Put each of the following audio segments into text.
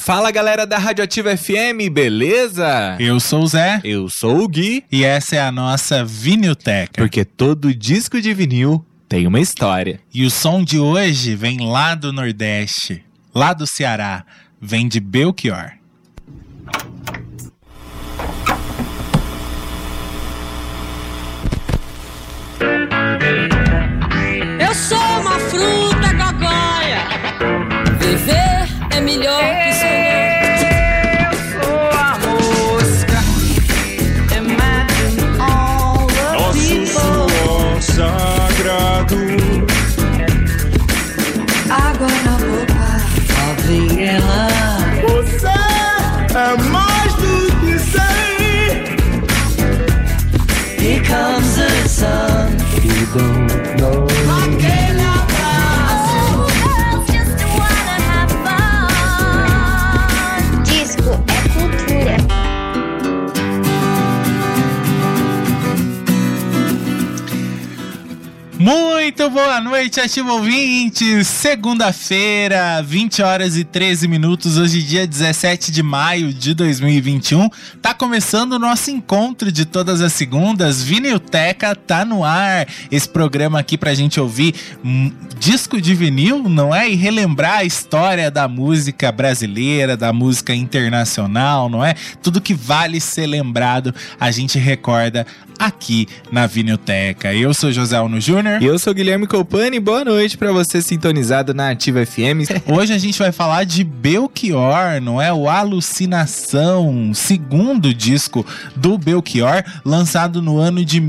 Fala galera da Radioativa FM, beleza? Eu sou o Zé. Eu sou o Gui. E essa é a nossa Vinilteca. Porque todo disco de vinil tem uma história. E o som de hoje vem lá do Nordeste, lá do Ceará, vem de Belchior. Eu sou uma fruta gogóia. Viver é melhor Muito boa noite, ativo ouvinte. Segunda-feira, 20 horas e 13 minutos, hoje dia 17 de maio de 2021. Tá começando o nosso encontro de todas as segundas. Vinilteca tá no ar. Esse programa aqui pra gente ouvir hum, disco de vinil, não é? E relembrar a história da música brasileira, da música internacional, não é? Tudo que vale ser lembrado, a gente recorda aqui na Vinilteca. Eu sou José Alno Júnior. E eu sou Guilherme Copani, boa noite pra você sintonizado na Ativa FM. Hoje a gente vai falar de Belchior, não é? O Alucinação, segundo disco do Belchior, lançado no ano de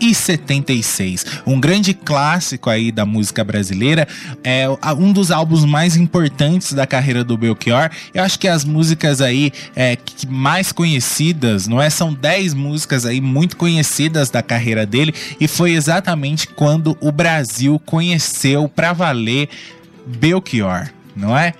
1976. Um grande clássico aí da música brasileira, é um dos álbuns mais importantes da carreira do Belchior. Eu acho que as músicas aí é, mais conhecidas, não é? São 10 músicas aí muito conhecidas da carreira dele e foi exatamente quando o Brasil conheceu pra valer Belchior, não é?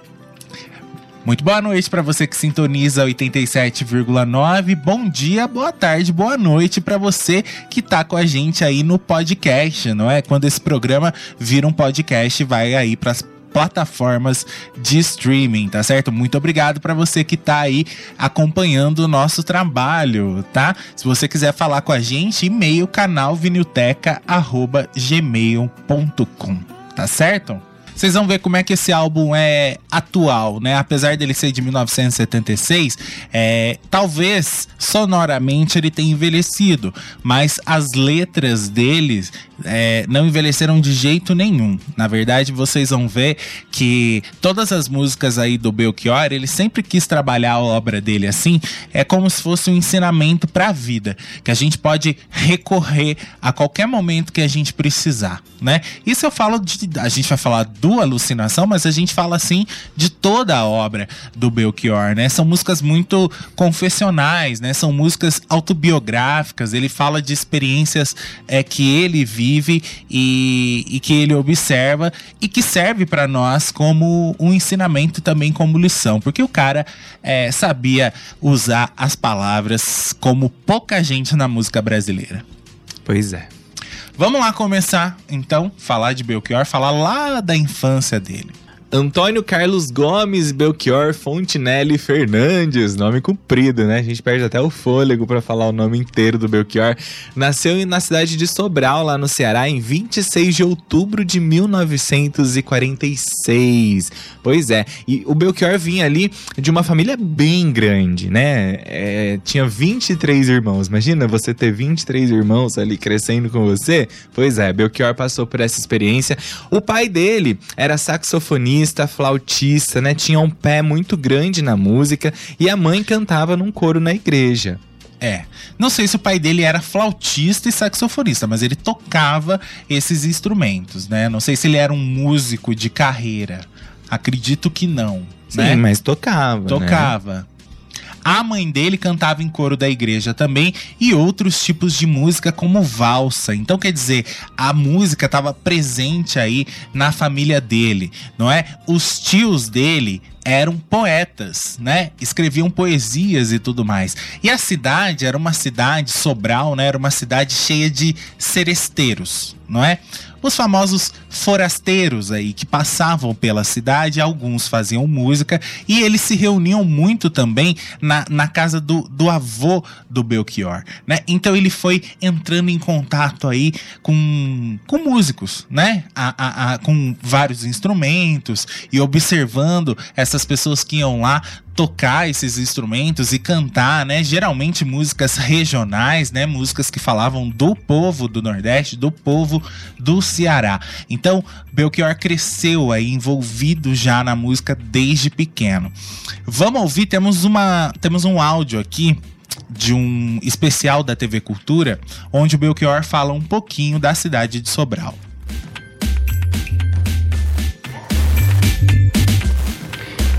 Muito boa noite para você que sintoniza 87,9. Bom dia, boa tarde, boa noite para você que tá com a gente aí no podcast, não é? Quando esse programa vira um podcast, vai aí para plataformas de streaming, tá certo? Muito obrigado para você que tá aí acompanhando o nosso trabalho, tá? Se você quiser falar com a gente, e-mail canal vinilteca@gmail.com, tá certo? Vocês vão ver como é que esse álbum é atual, né? Apesar dele ser de 1976, é, talvez sonoramente ele tenha envelhecido, mas as letras deles é, não envelheceram de jeito nenhum. Na verdade, vocês vão ver que todas as músicas aí do Belchior, ele sempre quis trabalhar a obra dele assim, é como se fosse um ensinamento para a vida, que a gente pode recorrer a qualquer momento que a gente precisar, né? Isso eu falo de, a gente vai falar do Alucinação, mas a gente fala assim de toda a obra do Belchior, né? São músicas muito confessionais, né? São músicas autobiográficas. Ele fala de experiências é, que ele vive e, e que ele observa e que serve para nós como um ensinamento também como lição, porque o cara é, sabia usar as palavras como pouca gente na música brasileira. Pois é. Vamos lá começar, então, falar de Belchior, falar lá da infância dele. Antônio Carlos Gomes Belchior Fontinelli Fernandes, nome comprido, né? A gente perde até o fôlego para falar o nome inteiro do Belchior. Nasceu na cidade de Sobral, lá no Ceará, em 26 de outubro de 1946. Pois é, e o Belchior vinha ali de uma família bem grande, né? É, tinha 23 irmãos. Imagina você ter 23 irmãos ali crescendo com você? Pois é, Belchior passou por essa experiência. O pai dele era saxofonista, flautista, né? Tinha um pé muito grande na música e a mãe cantava num coro na igreja. É. Não sei se o pai dele era flautista e saxofonista, mas ele tocava esses instrumentos, né? Não sei se ele era um músico de carreira. Acredito que não. Sim, né? mas tocava. né? A mãe dele cantava em coro da igreja também e outros tipos de música como valsa. Então quer dizer, a música estava presente aí na família dele, não é? Os tios dele eram poetas, né? Escreviam poesias e tudo mais. E a cidade era uma cidade Sobral, né? Era uma cidade cheia de seresteiros, não é? Os famosos forasteiros aí que passavam pela cidade, alguns faziam música e eles se reuniam muito também na, na casa do, do avô do Belchior, né? Então ele foi entrando em contato aí com, com músicos, né? A, a, a, com vários instrumentos e observando essas pessoas que iam lá tocar esses instrumentos e cantar, né? Geralmente músicas regionais, né? Músicas que falavam do povo do Nordeste, do povo do Ceará. Então, Belchior cresceu aí envolvido já na música desde pequeno. Vamos ouvir, temos uma temos um áudio aqui de um especial da TV Cultura, onde o Belchior fala um pouquinho da cidade de Sobral.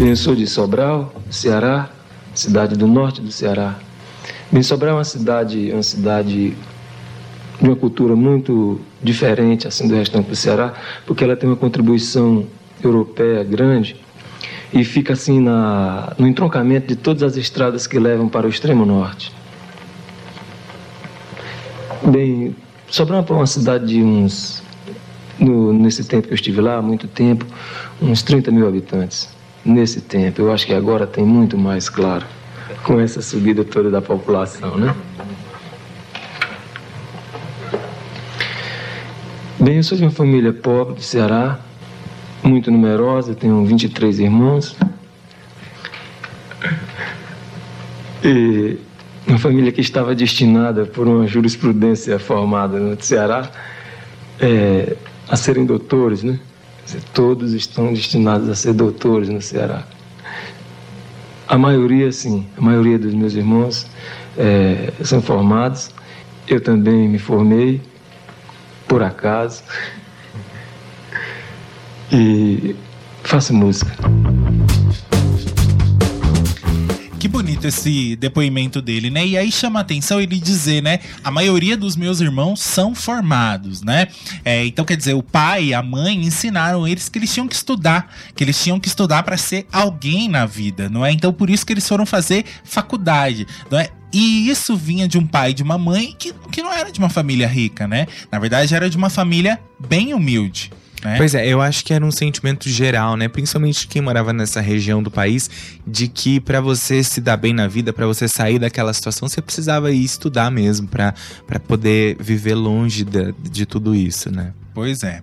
Eu sou de Sobral, Ceará, cidade do norte do Ceará. Bem, Sobral é uma cidade, uma cidade de uma cultura muito diferente assim do restante do Ceará, porque ela tem uma contribuição europeia grande e fica assim na, no entroncamento de todas as estradas que levam para o extremo norte. Bem, Sobral é uma cidade de uns, no, nesse tempo que eu estive lá, muito tempo, uns 30 mil habitantes nesse tempo. Eu acho que agora tem muito mais claro, com essa subida toda da população, né? Bem, eu sou de uma família pobre do Ceará, muito numerosa, tenho 23 irmãos. E uma família que estava destinada por uma jurisprudência formada no Ceará é, a serem doutores, né? Todos estão destinados a ser doutores no Ceará. A maioria, sim, a maioria dos meus irmãos é, são formados. Eu também me formei, por acaso. E faço música. Bonito esse depoimento dele, né? E aí chama atenção ele dizer, né? A maioria dos meus irmãos são formados, né? É, então quer dizer, o pai e a mãe ensinaram eles que eles tinham que estudar, que eles tinham que estudar para ser alguém na vida, não é? Então por isso que eles foram fazer faculdade, não é? E isso vinha de um pai e de uma mãe que, que não era de uma família rica, né? Na verdade, era de uma família bem humilde. Né? Pois é, eu acho que era um sentimento geral, né? Principalmente quem morava nessa região do país, de que para você se dar bem na vida, para você sair daquela situação, você precisava ir estudar mesmo, para poder viver longe de, de tudo isso, né? Pois é.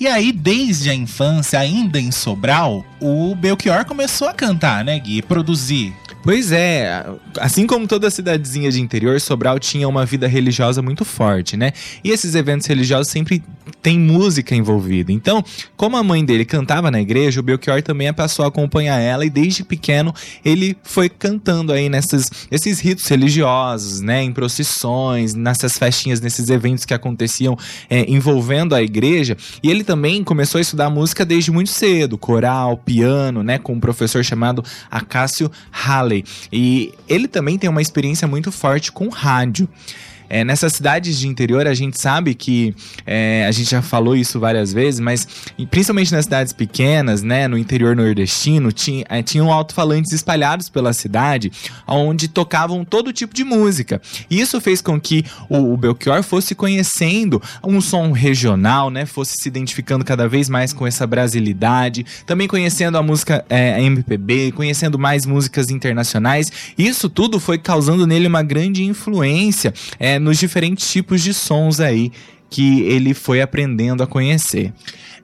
E aí, desde a infância, ainda em Sobral, o Belchior começou a cantar, né, Gui? Produzir. Pois é, assim como toda cidadezinha de interior, Sobral tinha uma vida religiosa muito forte, né? E esses eventos religiosos sempre tem música envolvida. Então, como a mãe dele cantava na igreja, o Belchior também passou a acompanhar ela e desde pequeno ele foi cantando aí nessas, esses ritos religiosos, né? Em procissões, nessas festinhas, nesses eventos que aconteciam é, envolvendo a igreja. E ele também começou a estudar música desde muito cedo, coral, piano, né? Com um professor chamado Acácio Halley. E ele também tem uma experiência muito forte com rádio. É, nessas cidades de interior, a gente sabe que é, a gente já falou isso várias vezes, mas principalmente nas cidades pequenas, né, no interior nordestino, tinha, é, tinham alto-falantes espalhados pela cidade, onde tocavam todo tipo de música. E isso fez com que o, o Belchior fosse conhecendo um som regional, né, fosse se identificando cada vez mais com essa brasilidade, também conhecendo a música é, MPB, conhecendo mais músicas internacionais. Isso tudo foi causando nele uma grande influência é, nos diferentes tipos de sons aí que ele foi aprendendo a conhecer.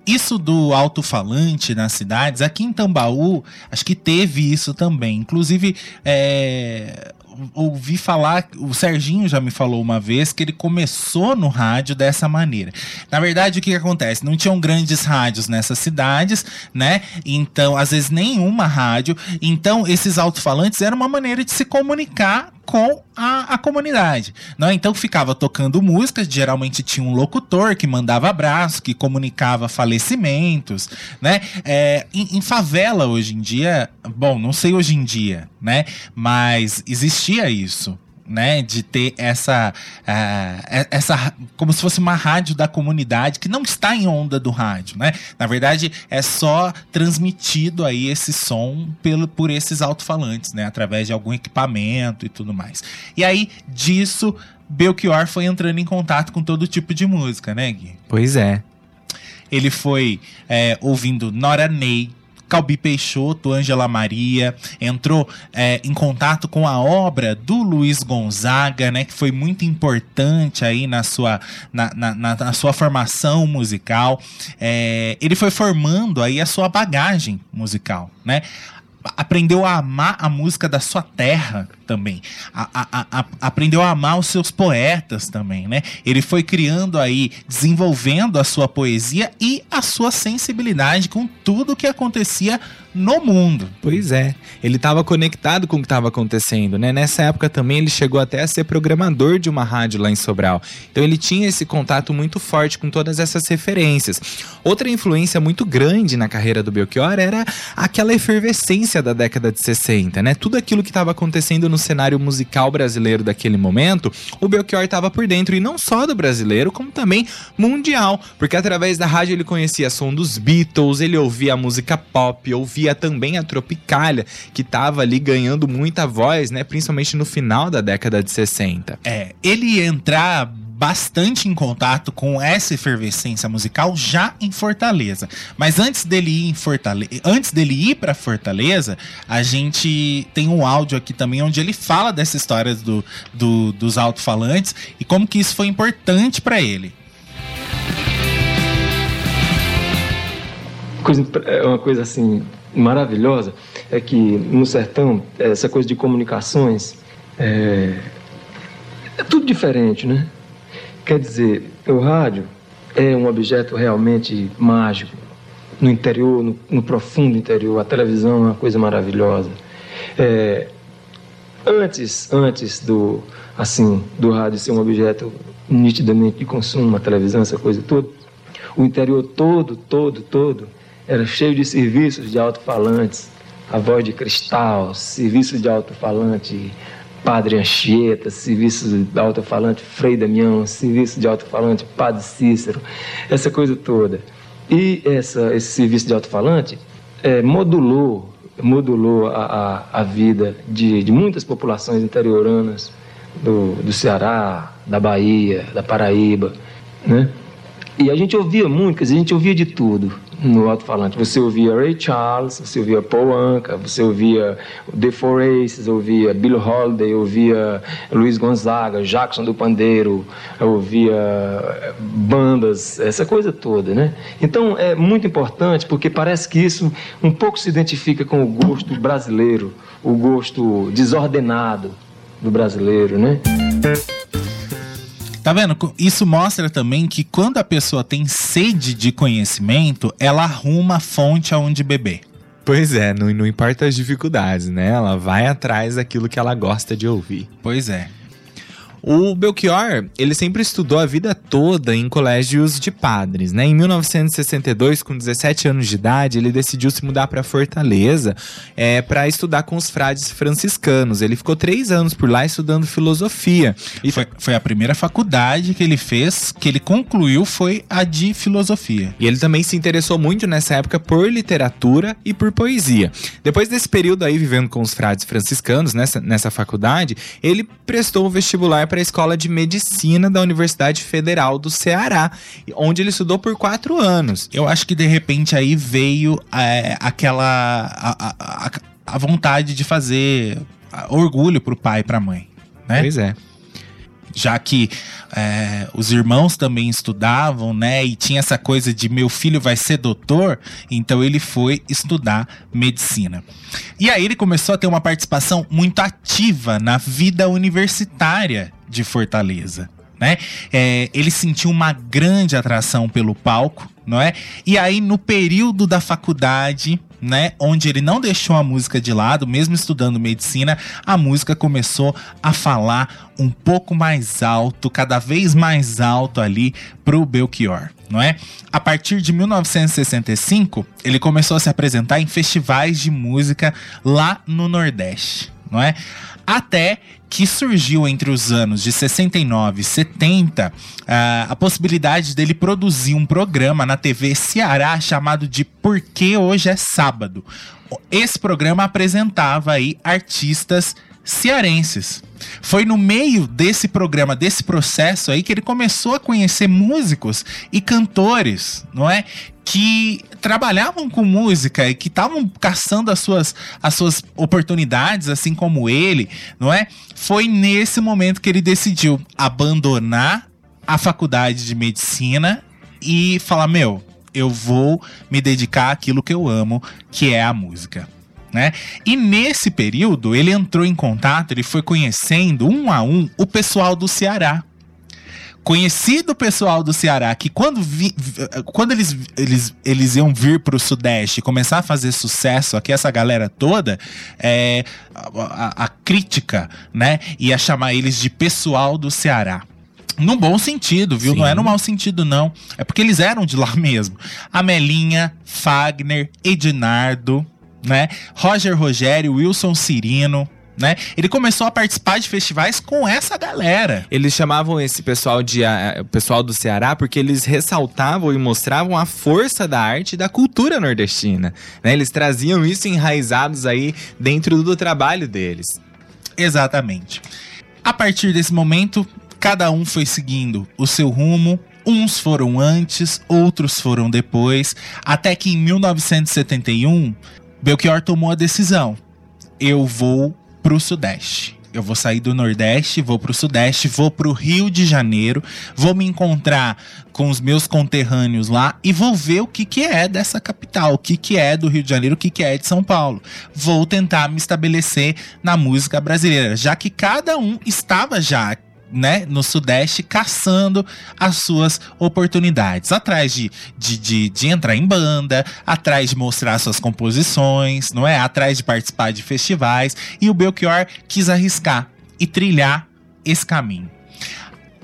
Isso do alto-falante nas cidades, aqui em Tambaú, acho que teve isso também. Inclusive, é, ouvi falar, o Serginho já me falou uma vez que ele começou no rádio dessa maneira. Na verdade, o que, que acontece? Não tinham grandes rádios nessas cidades, né? Então, às vezes, nenhuma rádio. Então, esses alto-falantes eram uma maneira de se comunicar com a, a comunidade. Não? Então ficava tocando músicas, geralmente tinha um locutor que mandava abraço, que comunicava falecimentos, né? É, em, em, favela hoje em dia, bom, não sei hoje em dia, né? Mas existia isso. né, de ter essa, é- essa, como se fosse uma rádio da comunidade que não está em onda do rádio, né? Na verdade, é só transmitido aí esse som pelo, por esses alto-falantes, né, através de algum equipamento e tudo mais. E aí, disso, Belchior foi entrando em contato com todo tipo de música, né, Gui? Pois é. Ele foi é, ouvindo Nora Ney, Calbi Peixoto, Ângela Maria, entrou é, em contato com a obra do Luiz Gonzaga, né, que foi muito importante aí na sua, na, na- na- na sua formação musical. É, ele foi formando aí a sua bagagem musical, né? Aprendeu a amar a música da sua terra também. A- a- a- aprendeu a amar os seus poetas também, né? Ele foi criando aí, desenvolvendo a sua poesia e a sua sensibilidade com tudo que acontecia no mundo. Pois é, ele estava conectado com o que estava acontecendo, né? Nessa época também ele chegou até a ser programador de uma rádio lá em Sobral. Então ele tinha esse contato muito forte com todas essas referências. Outra influência muito grande na carreira do Belchior era aquela efervescência da década de 60, né? Tudo aquilo que estava acontecendo no cenário musical brasileiro daquele momento, o Belchior estava por dentro e não só do brasileiro, como também mundial, porque através da rádio ele conhecia som dos Beatles, ele ouvia a música pop, ouvia também a Tropicália, que estava ali ganhando muita voz, né, principalmente no final da década de 60. É, ele entrar bastante em contato com essa efervescência musical já em Fortaleza. Mas antes dele ir em Fortaleza, antes dele ir para Fortaleza, a gente tem um áudio aqui também onde ele fala dessa história do, do- dos alto-falantes e como que isso foi importante para ele. coisa, é uma coisa assim maravilhosa é que no sertão essa coisa de comunicações é, é tudo diferente, né? Quer dizer, o rádio é um objeto realmente mágico no interior, no, no profundo interior. A televisão é uma coisa maravilhosa. É, antes, antes do assim do rádio ser um objeto nitidamente de consumo, a televisão, essa coisa toda, o interior todo, todo, todo era cheio de serviços de alto-falantes, a voz de cristal, serviço de alto-falante Padre Anchieta, serviço de alto-falante Frei Damião, serviço de alto-falante Padre Cícero, essa coisa toda. E essa, esse serviço de alto-falante eh, modulou, modulou a, a, a vida de, de muitas populações interioranas do, do Ceará, da Bahia, da Paraíba, né? E a gente ouvia muito, a gente ouvia de tudo no alto-falante. Você ouvia Ray Charles, você ouvia Paul Anka, você ouvia The Four Aces, ouvia Bill Holiday, ouvia Luiz Gonzaga, Jackson do Pandeiro, ouvia bandas, essa coisa toda, né? Então é muito importante porque parece que isso um pouco se identifica com o gosto brasileiro, o gosto desordenado do brasileiro, né? Tá vendo? Isso mostra também que quando a pessoa tem sede de conhecimento, ela arruma a fonte aonde beber. Pois é, não, não importa as dificuldades, né? Ela vai atrás daquilo que ela gosta de ouvir. Pois é. O Belchior, ele sempre estudou a vida toda em colégios de padres, né? Em 1962, com 17 anos de idade, ele decidiu se mudar para Fortaleza é, para estudar com os frades franciscanos. Ele ficou três anos por lá estudando filosofia. E foi, foi a primeira faculdade que ele fez, que ele concluiu, foi a de filosofia. E ele também se interessou muito nessa época por literatura e por poesia. Depois desse período aí vivendo com os frades franciscanos nessa, nessa faculdade, ele prestou o vestibular para a Escola de Medicina da Universidade Federal do Ceará, onde ele estudou por quatro anos. Eu acho que de repente aí veio é, aquela. A, a- a- vontade de fazer orgulho pro pai e pra mãe. Né? Pois é. Já que é, os irmãos também estudavam, né? E tinha essa coisa de meu filho vai ser doutor, então ele foi estudar medicina. E aí ele começou a ter uma participação muito ativa na vida universitária de Fortaleza. Né? É, ele sentiu uma grande atração pelo palco, não é? E aí, no período da faculdade, né, onde ele não deixou a música de lado, mesmo estudando medicina, a música começou a falar um pouco mais alto, cada vez mais alto ali pro Belchior, não é? A partir de 1965, ele começou a se apresentar em festivais de música lá no Nordeste, não é? Até que surgiu entre os anos de 69 e 70 ah, a possibilidade dele produzir um programa na TV Ceará chamado de Por que Hoje é Sábado. Esse programa apresentava aí artistas cearenses. Foi no meio desse programa, desse processo aí, que ele começou a conhecer músicos e cantores, não é? Que trabalhavam com música e que estavam caçando as suas, as suas oportunidades, assim como ele, não é? Foi nesse momento que ele decidiu abandonar a faculdade de medicina e falar: Meu, eu vou me dedicar àquilo que eu amo, que é a música né? E nesse período ele entrou em contato, ele foi conhecendo um a um o pessoal do Ceará. Conhecido pessoal do Ceará que quando, vi, quando eles, eles, eles iam vir para o Sudeste começar a fazer sucesso aqui, essa galera toda, é, a, a crítica, né? Ia chamar eles de pessoal do Ceará. No bom sentido, viu? Sim. Não é no mau sentido, não. É porque eles eram de lá mesmo. Amelinha, Fagner, Ednardo, né? Roger Rogério, Wilson Cirino, né? Ele começou a participar de festivais com essa galera. Eles chamavam esse pessoal de uh, pessoal do Ceará porque eles ressaltavam e mostravam a força da arte e da cultura nordestina. Né? Eles traziam isso enraizados aí dentro do trabalho deles. Exatamente. A partir desse momento, cada um foi seguindo o seu rumo. Uns foram antes, outros foram depois, até que em 1971 Belchior tomou a decisão. Eu vou pro Sudeste. Eu vou sair do Nordeste, vou pro Sudeste, vou pro Rio de Janeiro, vou me encontrar com os meus conterrâneos lá e vou ver o que, que é dessa capital, o que, que é do Rio de Janeiro, o que, que é de São Paulo. Vou tentar me estabelecer na música brasileira, já que cada um estava já né, no Sudeste caçando as suas oportunidades, atrás de, de, de, de, entrar em banda, atrás de mostrar suas composições, não é? Atrás de participar de festivais. E o Belchior quis arriscar e trilhar esse caminho.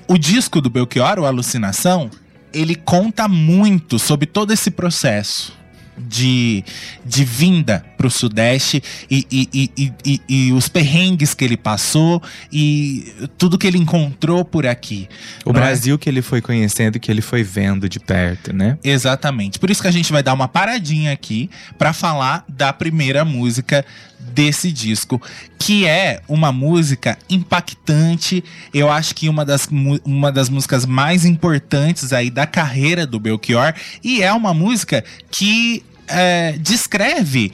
O disco do Belchior, o Alucinação, ele conta muito sobre todo esse processo de, de vinda para o Sudeste e, e, e, e, os perrengues que ele passou e tudo que ele encontrou por aqui. O é? Brasil é? que ele foi conhecendo, que ele foi vendo de perto, né? Exatamente. Por isso que a gente vai dar uma paradinha aqui para falar da primeira música desse disco, que é uma música impactante. Eu acho que uma das, uma das músicas mais importantes aí da carreira do Belchior. E é uma música que é, descreve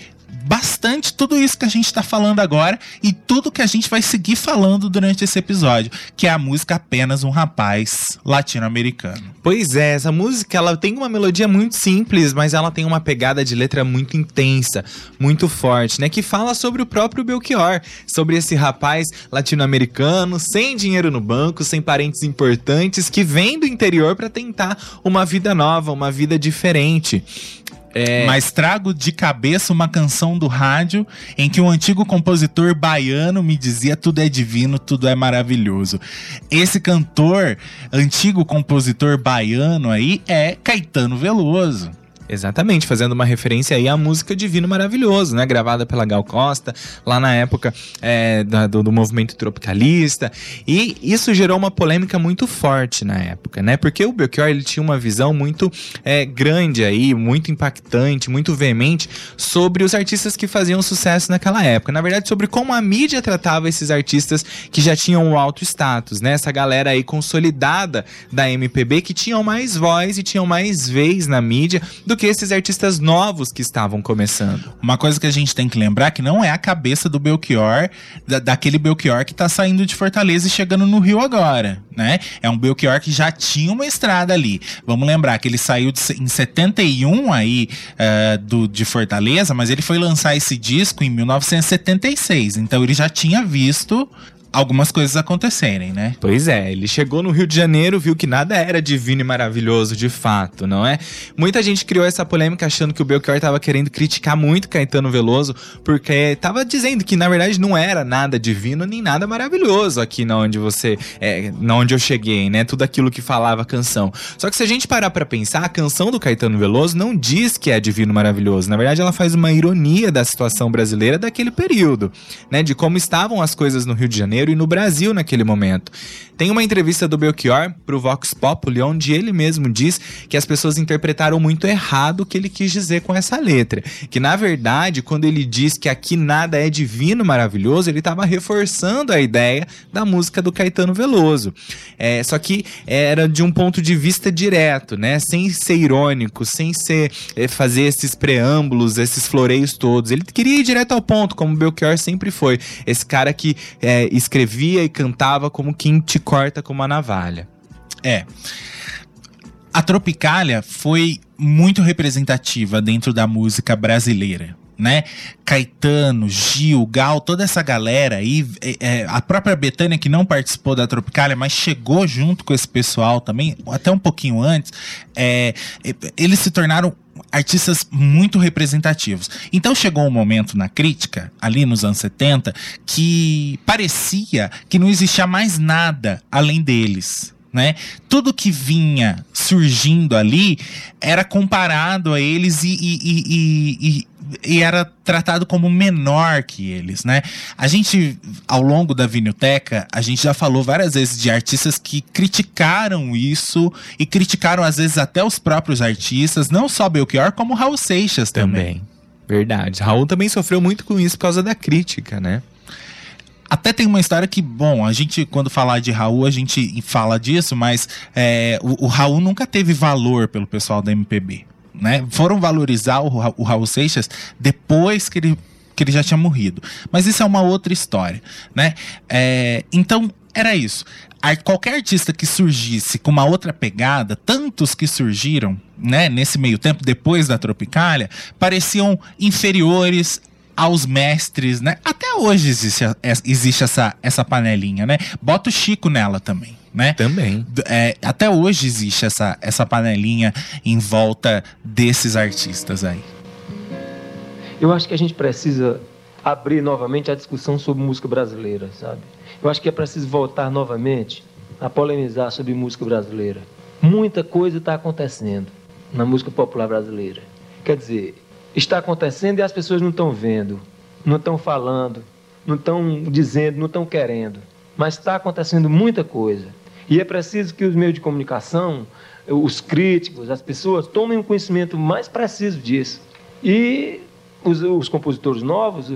bastante tudo isso que a gente está falando agora e tudo que a gente vai seguir falando durante esse episódio, que é a música Apenas um Rapaz Latino-Americano. Pois é, essa música ela tem uma melodia muito simples, mas ela tem uma pegada de letra muito intensa, muito forte, né? Que fala sobre o próprio Belchior, sobre esse rapaz latino-americano, sem dinheiro no banco, sem parentes importantes, que vem do interior para tentar uma vida nova, uma vida diferente. É... Mas trago de cabeça uma canção do rádio em que um antigo compositor baiano me dizia tudo é divino, tudo é maravilhoso. Esse cantor, antigo compositor baiano aí, é Caetano Veloso. Exatamente, fazendo uma referência aí à música Divino Maravilhoso, né? Gravada pela Gal Costa, lá na época é, do, do, movimento tropicalista. E isso gerou uma polêmica muito forte na época, né? Porque o Belchior ele tinha uma visão muito é, grande aí, muito impactante, muito veemente sobre os artistas que faziam sucesso naquela época. Na verdade, sobre como a mídia tratava esses artistas que já tinham um alto status, né? Essa galera aí consolidada da MPB que tinham mais voz e tinham mais vez na mídia do que esses artistas novos que estavam começando. Uma coisa que a gente tem que lembrar que não é a cabeça do Belchior, da, daquele Belchior que tá saindo de Fortaleza e chegando no Rio agora, né? É um Belchior que já tinha uma estrada ali. Vamos lembrar que ele saiu de, em 71 aí uh, do, de Fortaleza, mas ele foi lançar esse disco em 1976. Então ele já tinha visto algumas coisas acontecerem, né? Pois é, ele chegou no Rio de Janeiro, viu que nada era divino e maravilhoso de fato, não é? Muita gente criou essa polêmica achando que o Belchior estava querendo criticar muito Caetano Veloso, porque estava dizendo que na verdade não era nada divino nem nada maravilhoso aqui na onde você, é, na onde eu cheguei, né? Tudo aquilo que falava a canção. Só que se a gente parar para pensar, a canção do Caetano Veloso não diz que é divino maravilhoso. Na verdade, ela faz uma ironia da situação brasileira daquele período, né? De como estavam as coisas no Rio de Janeiro Janeiro e no Brasil naquele momento. Tem uma entrevista do Belchior pro Vox Populi, onde ele mesmo diz que as pessoas interpretaram muito errado o que ele quis dizer com essa letra. Que na verdade, quando ele diz que aqui nada é divino, maravilhoso, ele estava reforçando a ideia da música do Caetano Veloso. É, só que era de um ponto de vista direto, né? Sem ser irônico, sem ser é, fazer esses preâmbulos, esses floreios todos. Ele queria ir direto ao ponto, como o Belchior sempre foi. Esse cara que é, escrevia e cantava como quem te corta com uma navalha. É. A Tropicália foi muito representativa dentro da música brasileira. Né? Caetano, Gil, Gal, toda essa galera aí, é, é, a própria Betânia que não participou da Tropicália, mas chegou junto com esse pessoal também, até um pouquinho antes, é, é eles se tornaram artistas muito representativos. Então chegou um momento na crítica, ali nos anos 70, que parecia que não existia mais nada além deles. Né? Tudo que vinha surgindo ali era comparado a eles e, e, e, e era tratado como menor que eles, né? A gente, ao longo da Vinilteca, a gente já falou várias vezes de artistas que criticaram isso e criticaram às vezes até os próprios artistas, não só Belchior, como Raul Seixas também. também. Verdade. Raul também sofreu muito com isso por causa da crítica, né? Até tem uma história que, bom, a gente, quando falar de Raul, a gente fala disso, mas é, o, o Raul nunca teve valor pelo pessoal da MPB né? Foram valorizar o, o Raul Seixas depois que ele, que ele já tinha morrido. Mas isso é uma outra história, né? É, então, era isso. qualquer artista que surgisse com uma outra pegada, tantos que surgiram, né, nesse meio tempo, depois da Tropicália, pareciam inferiores aos mestres, né? Até hoje existe, existe essa, essa panelinha, né? Bota o Chico nela também né? Também. É, até hoje existe essa, essa panelinha em volta desses artistas aí. Eu acho que a gente precisa abrir novamente a discussão sobre música brasileira, sabe? Eu acho que é preciso voltar novamente a polemizar sobre música brasileira. Muita coisa está acontecendo na música popular brasileira. Quer dizer, está acontecendo e as pessoas não estão vendo, não estão falando, não estão dizendo, não estão querendo. Mas está acontecendo muita coisa. E é preciso que os meios de comunicação, os críticos, as pessoas tomem um conhecimento mais preciso disso. E os, os compositores novos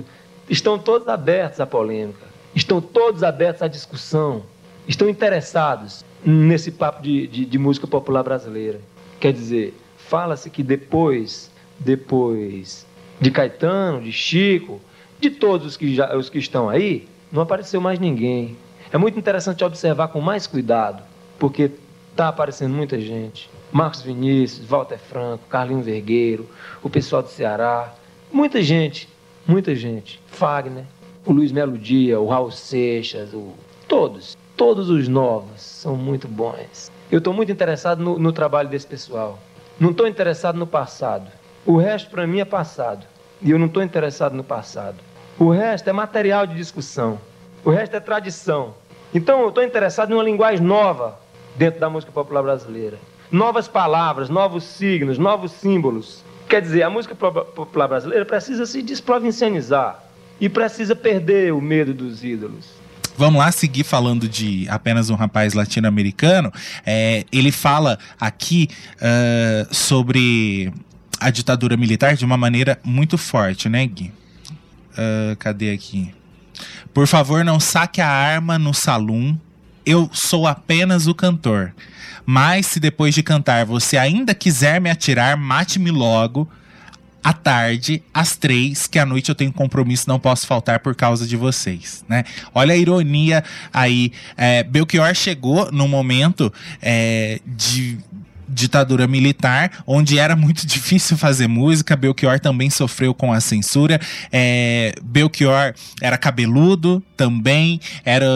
estão todos abertos à polêmica, estão todos abertos à discussão, estão interessados nesse papo de, de, de música popular brasileira. Quer dizer, fala-se que depois, depois de Caetano, de Chico, de todos os que, já, os que estão aí, não apareceu mais ninguém. É muito interessante observar com mais cuidado, porque está aparecendo muita gente. Marcos Vinícius, Walter Franco, Carlinho Vergueiro, o pessoal do Ceará, muita gente, muita gente. Fagner, o Luiz Melo Dia, o Raul Seixas, o... todos, todos os novos são muito bons. Eu estou muito interessado no, no trabalho desse pessoal. Não estou interessado no passado. O resto para mim é passado. E eu não estou interessado no passado. O resto é material de discussão. O resto é tradição. Então eu estou interessado em uma linguagem nova dentro da música popular brasileira. Novas palavras, novos signos, novos símbolos. Quer dizer, a música popular brasileira precisa se desprovincianizar e precisa perder o medo dos ídolos. Vamos lá seguir falando de apenas um rapaz latino-americano. É, ele fala aqui uh, sobre a ditadura militar de uma maneira muito forte, né, Gui? Uh, cadê aqui? Por favor, não saque a arma no salão. Eu sou apenas o cantor. Mas se depois de cantar você ainda quiser me atirar, mate-me logo à tarde, às três, que à noite eu tenho compromisso, não posso faltar por causa de vocês, né? Olha a ironia aí. É, Belchior chegou no momento é, de ditadura militar, onde era muito difícil fazer música. Belchior também sofreu com a censura. É, Belchior era cabeludo, também era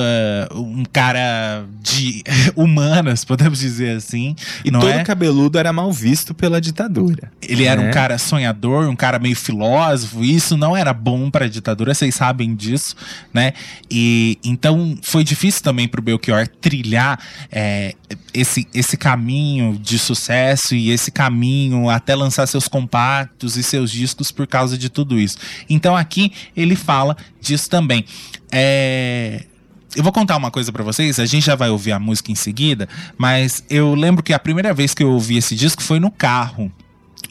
um cara de humanas, podemos dizer assim. E todo é? cabeludo era mal visto pela ditadura. Ele era um né? cara sonhador, um cara meio filósofo. e Isso não era bom para a ditadura, vocês sabem disso, né? E então foi difícil também para o Belchior trilhar é, esse, esse caminho de sucesso e esse caminho até lançar seus compactos e seus discos por causa de tudo isso. Então aqui ele fala disso também. É, eu vou contar uma coisa pra vocês, a gente já vai ouvir a música em seguida, mas eu lembro que a primeira vez que eu ouvi esse disco foi no carro.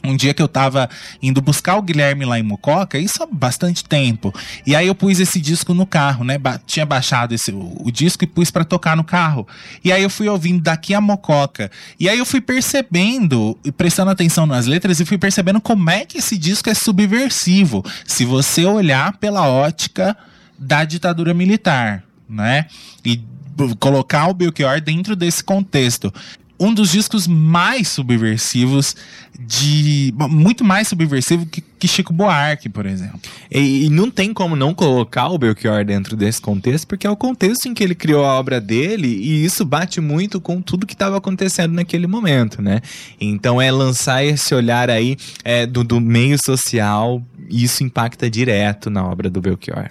Um dia que eu tava indo buscar o Guilherme lá em Mococa, isso há bastante tempo. E aí eu pus esse disco no carro, né? Ba- tinha baixado esse, o, o disco e pus pra tocar no carro. E aí eu fui ouvindo daqui a Mococa. E aí eu fui percebendo, prestando atenção nas letras, e fui percebendo como é que esse disco é subversivo. Se você olhar pela ótica da ditadura militar, né? E colocar o Belchior dentro desse contexto. Um dos discos mais subversivos de. Muito mais subversivo que, que Chico Buarque, por exemplo. E, e não tem como não colocar o Belchior dentro desse contexto, porque é o contexto em que ele criou a obra dele e isso bate muito com tudo que estava acontecendo naquele momento, né? Então é lançar esse olhar aí é, do, do meio social e isso impacta direto na obra do Belchior.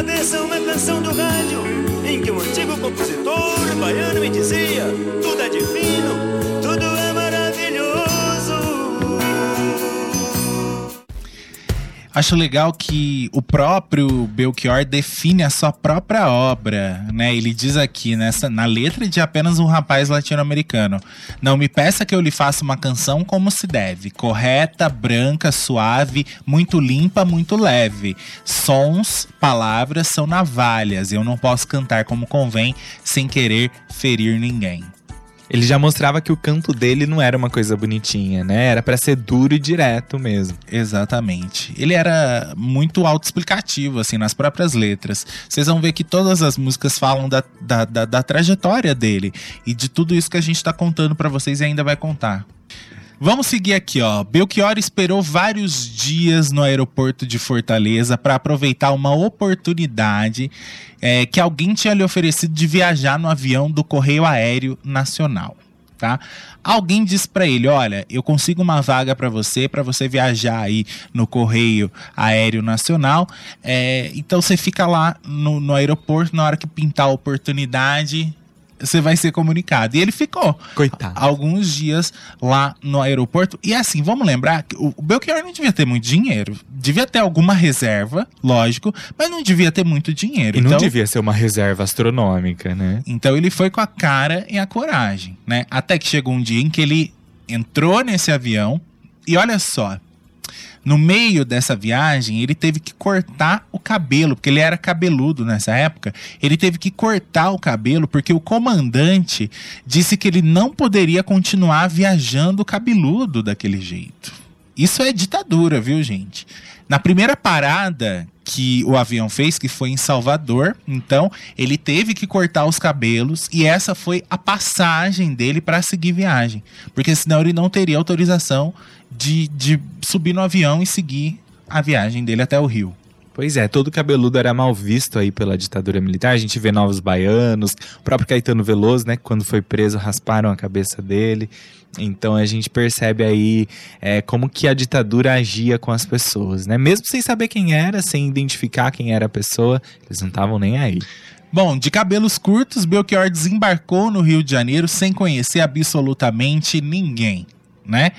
de cabeça uma canção do rádio Em que um antigo compositor baiano me dizia Tudo é divino, tudo é maravilhoso Acho legal que o próprio Belchior define a sua própria obra, né? Ele diz aqui nessa na letra de apenas um rapaz latino-americano: "Não me peça que eu lhe faça uma canção como se deve, correta, branca, suave, muito limpa, muito leve. Sons, palavras são navalhas, eu não posso cantar como convém sem querer ferir ninguém." Ele já mostrava que o canto dele não era uma coisa bonitinha, né? Era pra ser duro e direto mesmo. Exatamente. Ele era muito autoexplicativo, assim, nas próprias letras. Vocês vão ver que todas as músicas falam da, da, da- da trajetória dele e de tudo isso que a gente tá contando pra vocês e ainda vai contar. Vamos seguir aqui, ó. Belchior esperou vários dias no aeroporto de Fortaleza para aproveitar uma oportunidade é, que alguém tinha lhe oferecido de viajar no avião do Correio Aéreo Nacional. Tá? Alguém disse para ele, olha, eu consigo uma vaga para você, para você viajar aí no Correio Aéreo Nacional. é, então você fica lá no, no aeroporto, na hora que pintar a oportunidade, você vai ser comunicado. E ele ficou Coitado. alguns dias lá no aeroporto. E assim, vamos lembrar que o Belchior não devia ter muito dinheiro. Devia ter alguma reserva, lógico, mas não devia ter muito dinheiro. E não então, devia ser uma reserva astronômica, né? então ele foi com a cara e a coragem, né? Até que chegou um dia em que ele entrou nesse avião e olha só, no meio dessa viagem, ele teve que cortar o cabelo, porque ele era cabeludo nessa época. Ele teve que cortar o cabelo porque o comandante disse que ele não poderia continuar viajando cabeludo daquele jeito. Isso é ditadura, viu, gente? Na primeira parada que o avião fez, que foi em Salvador, então ele teve que cortar os cabelos e essa foi a passagem dele para seguir viagem, porque senão ele não teria autorização de, de subir no avião e seguir a viagem dele até o Rio. Pois é, todo cabeludo era mal visto aí pela ditadura militar. A gente vê novos baianos, o próprio Caetano Veloso, né? Quando foi preso, rasparam a cabeça dele. Então a gente percebe aí é, como que a ditadura agia com as pessoas, né? Mesmo sem saber quem era, sem identificar quem era a pessoa, eles não estavam nem aí. Bom, de cabelos curtos, Belchior desembarcou no Rio de Janeiro sem conhecer absolutamente ninguém, né?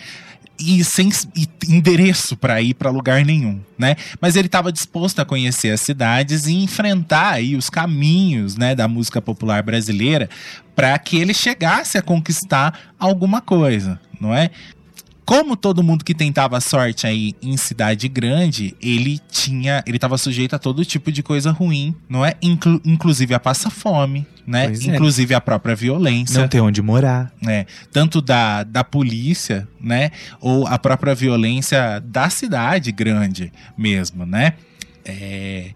E sem e endereço para ir para lugar nenhum, né? Mas ele estava disposto a conhecer as cidades e enfrentar aí os caminhos, né, da música popular brasileira para que ele chegasse a conquistar alguma coisa, não é? Como todo mundo que tentava sorte aí em cidade grande, ele tinha, ele tava sujeito a todo tipo de coisa ruim, não é? Inclu- inclusive a passa fome, né? Pois é. inclusive a própria violência Não tem onde morar. né? Tanto da, da polícia, né? Ou a própria violência da cidade grande mesmo, né? É...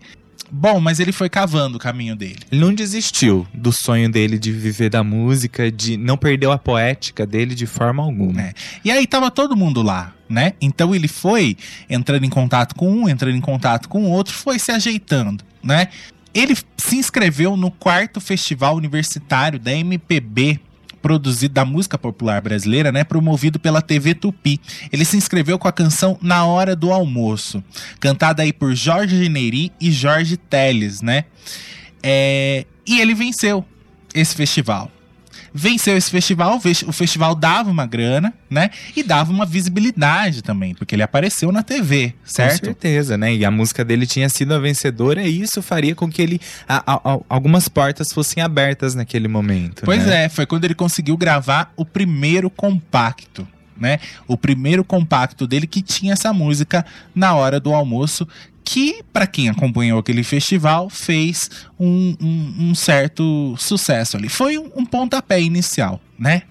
Bom, mas ele foi cavando o caminho dele. Ele não desistiu do sonho dele de viver da música, de não perdeu a poética dele de forma alguma. É. E aí tava todo mundo lá, né? Então ele foi entrando em contato com um, entrando em contato com o outro, foi se ajeitando, né? Ele se inscreveu no quarto festival universitário da MPB produzido da música popular brasileira, né, promovido pela TV Tupi. Ele se inscreveu com a canção Na Hora do Almoço, cantada aí por Jorge Neri e Jorge Teles, né? É, e ele venceu esse festival. Venceu esse festival, o fes- o festival dava uma grana, né? E dava uma visibilidade também, porque ele apareceu na TV, Com certo? certeza, né? E a música dele tinha sido a vencedora e isso faria com que ele a- a- a- algumas portas fossem abertas naquele momento. Pois né? é, foi quando ele conseguiu gravar o primeiro compacto, né? O primeiro compacto dele que tinha essa música na hora do almoço, que, pra quem acompanhou aquele festival, fez um, um- um certo sucesso ali. Foi um, um pontapé inicial, né?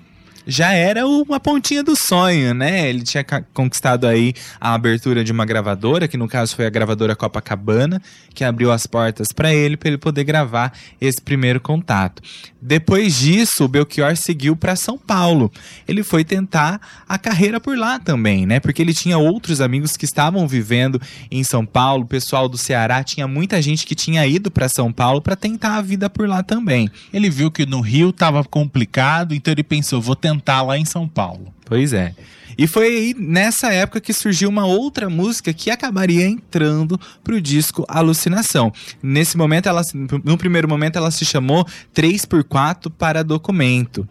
Já era uma pontinha do sonho, né? Ele tinha conquistado aí a abertura de uma gravadora, que no caso foi a gravadora Copacabana, que abriu as portas para ele, para ele poder gravar esse primeiro contato. Depois disso, o Belchior seguiu para São Paulo. Ele foi tentar a carreira por lá também, né? Porque ele tinha outros amigos que estavam vivendo em São Paulo, o pessoal do Ceará tinha muita gente que tinha ido para São Paulo para tentar a vida por lá também. Ele viu que no Rio tava complicado, então ele pensou, vou tentar lá em São Paulo. Pois é. E foi aí nessa época que surgiu uma outra música que acabaria entrando pro disco Alucinação. Nesse momento, ela, no primeiro momento, ela se chamou 3x4 para documento.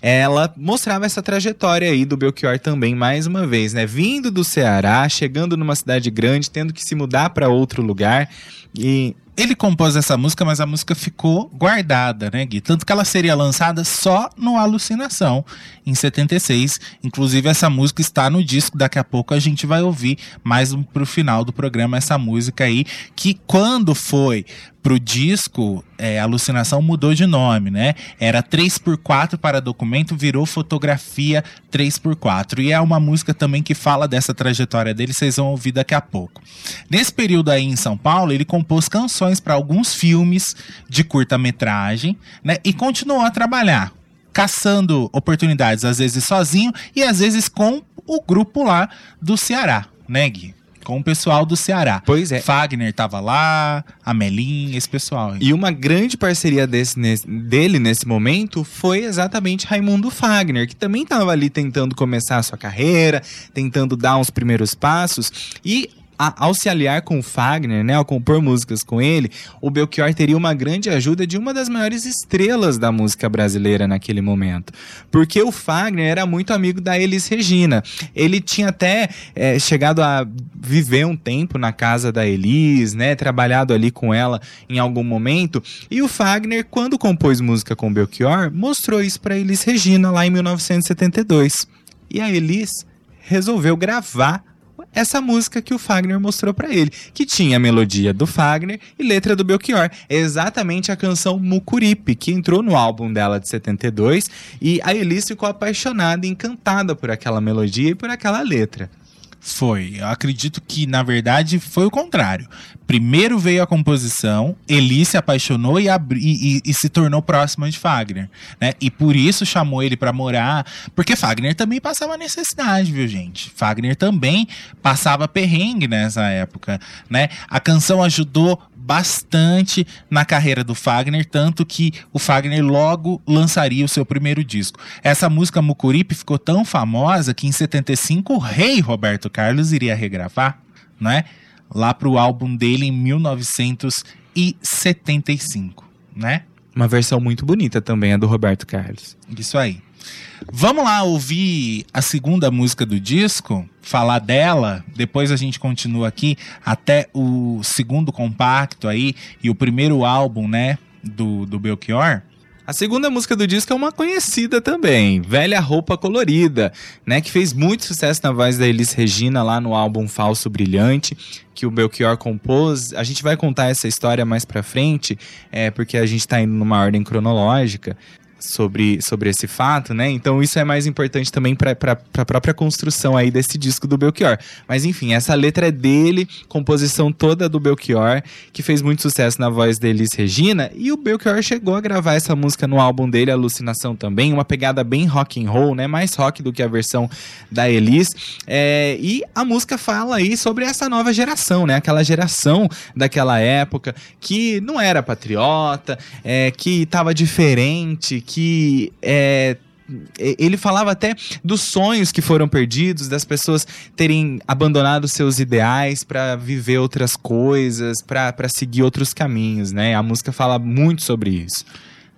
Ela mostrava essa trajetória aí do Belchior também, mais uma vez, né? Vindo do Ceará, chegando numa cidade grande, tendo que se mudar para outro lugar. E Ele compôs essa música, mas a música ficou guardada, né, Gui? Tanto que ela seria lançada só no Alucinação, em 76. Inclusive, essa música está no disco. Daqui a pouco a gente vai ouvir mais um, pro final do programa essa música aí, que quando foi pro disco, é, Alucinação mudou de nome, né? Era 3x4 para documento, virou fotografia 3x4. E é uma música também que fala dessa trajetória dele, vocês vão ouvir daqui a pouco. Nesse período aí em São Paulo, ele compôs canções para alguns filmes de curta-metragem, né? E continuou a trabalhar, caçando oportunidades, às vezes sozinho e às vezes com o grupo lá do Ceará, né, Gui? Com o pessoal do Ceará. Pois é. Fagner tava lá, a Melim, esse pessoal. E uma grande parceria desse, nesse- dele nesse momento foi exatamente Raimundo Fagner, que também estava ali tentando começar a sua carreira, tentando dar uns primeiros passos. E a- ao se aliar com o Fagner, né, ao compor músicas com ele, o Belchior teria uma grande ajuda de uma das maiores estrelas da música brasileira naquele momento. Porque o Fagner era muito amigo da Elis Regina. Ele tinha até eh, chegado a viver um tempo na casa da Elis, né, trabalhado ali com ela em algum momento. E o Fagner, quando compôs música com Belchior, mostrou isso para Elis Regina lá em 1972. E a Elis resolveu gravar essa música que o Fagner mostrou pra ele, que tinha a melodia do Fagner e letra do Belchior. É exatamente a canção Mucuripe, que entrou no álbum dela de 72, e a Elis ficou apaixonada encantada por aquela melodia e por aquela letra. Foi. Eu acredito que, na verdade, foi o contrário. Primeiro veio a composição, Eli se apaixonou e, abri- e- e- se tornou próxima de Fagner, né? E por isso chamou ele pra morar, porque Fagner também passava necessidade, viu, gente? Fagner também passava perrengue nessa época, né? A canção ajudou bastante na carreira do Fagner, tanto que o Fagner logo lançaria o seu primeiro disco. Essa música Mucuripe ficou tão famosa que em 75 o rei Roberto Carlos iria regravar, né? Lá pro álbum dele em 1975, né? Uma versão muito bonita também, a do Roberto Carlos. Isso aí. Vamos lá ouvir a segunda música do disco, falar dela, depois a gente continua aqui até o segundo compacto aí e o primeiro álbum, né, do, do Belchior. A segunda música do disco é uma conhecida também, Velha Roupa Colorida, né? Que fez muito sucesso na voz da Elis Regina lá no álbum Falso Brilhante, que o Belchior compôs. A gente vai contar essa história mais pra frente, é, porque a gente tá indo numa ordem cronológica sobre, sobre esse fato, né? Então isso é mais importante também para a própria construção aí desse disco do Belchior. Mas enfim, essa letra é dele, composição toda do Belchior, que fez muito sucesso na voz da Elis Regina, e o Belchior chegou a gravar essa música no álbum dele, Alucinação também, uma pegada bem rock and roll, né? Mais rock do que a versão da Elis. É, e a música fala aí sobre essa nova geração, né? Aquela geração daquela época que não era patriota, é, que estava diferente, que é, ele falava até dos sonhos que foram perdidos, das pessoas terem abandonado seus ideais para viver outras coisas, para seguir outros caminhos, né? A música fala muito sobre isso.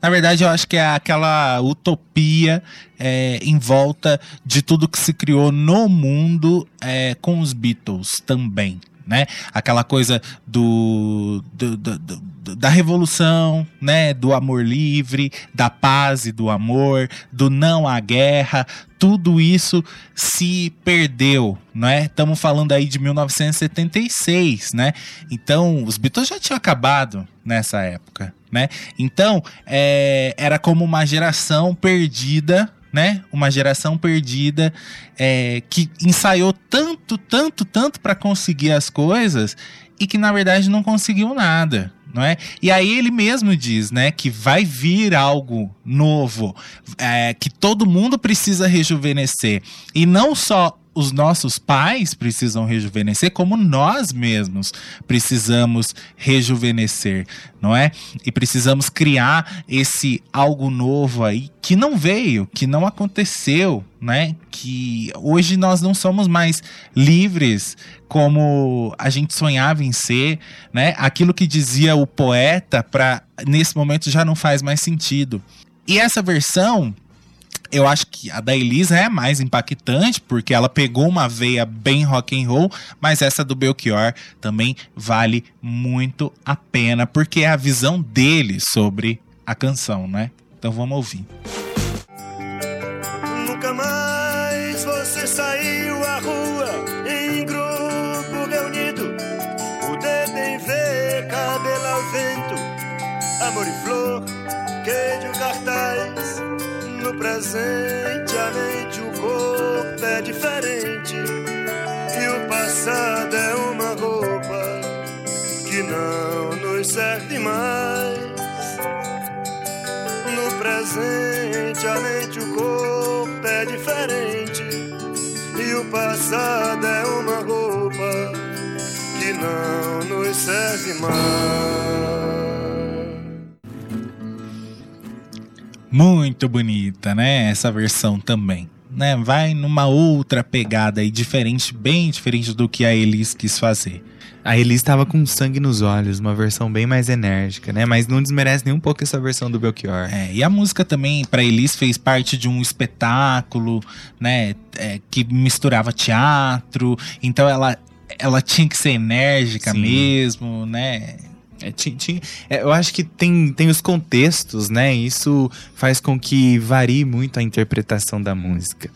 Na verdade, eu acho que é aquela utopia é, em volta de tudo que se criou no mundo é, com os Beatles também né? Aquela coisa do, do, do, do, da revolução, né? Do amor livre, da paz e do amor, do não à guerra, tudo isso se perdeu, né? Estamos falando aí de 1976, né? Então, os Beatles já tinham acabado nessa época, né? Então, é, era como uma geração perdida né? Uma geração perdida é, que ensaiou tanto, tanto, tanto para conseguir as coisas e que na verdade não conseguiu nada. Não é? E aí ele mesmo diz, né, que vai vir algo novo, é, que todo mundo precisa rejuvenescer e não só os nossos pais precisam rejuvenescer, como nós mesmos precisamos rejuvenescer, não é? E precisamos criar esse algo novo aí que não veio, que não aconteceu, né? Que hoje nós não somos mais livres como a gente sonhava em ser, né? Aquilo que dizia o poeta para nesse momento já não faz mais sentido. E essa versão eu acho que a da Elisa é mais impactante, porque ela pegou uma veia bem rock and roll, mas essa do Belchior também vale muito a pena, porque é a visão dele sobre a canção, né? Então vamos ouvir. Nunca presente a mente, o corpo é diferente. E o passado é uma roupa que não nos serve mais. No presente a mente, o corpo é diferente. E o passado é uma roupa que não nos serve mais. Muito bonita, né? Essa versão também. Né? Vai numa outra pegada aí, diferente, bem diferente do que a Elis quis fazer. A Elis estava com sangue nos olhos, uma versão bem mais enérgica, né? Mas não desmerece nem um pouco essa versão do Belchior. É, e a música também, para Elis, fez parte de um espetáculo, né? É, que misturava teatro. Então ela, ela tinha que ser enérgica Sim. mesmo, né? É, ti- ti- é, eu acho que tem, tem os contextos, né? Isso faz com que varie muito a interpretação da música.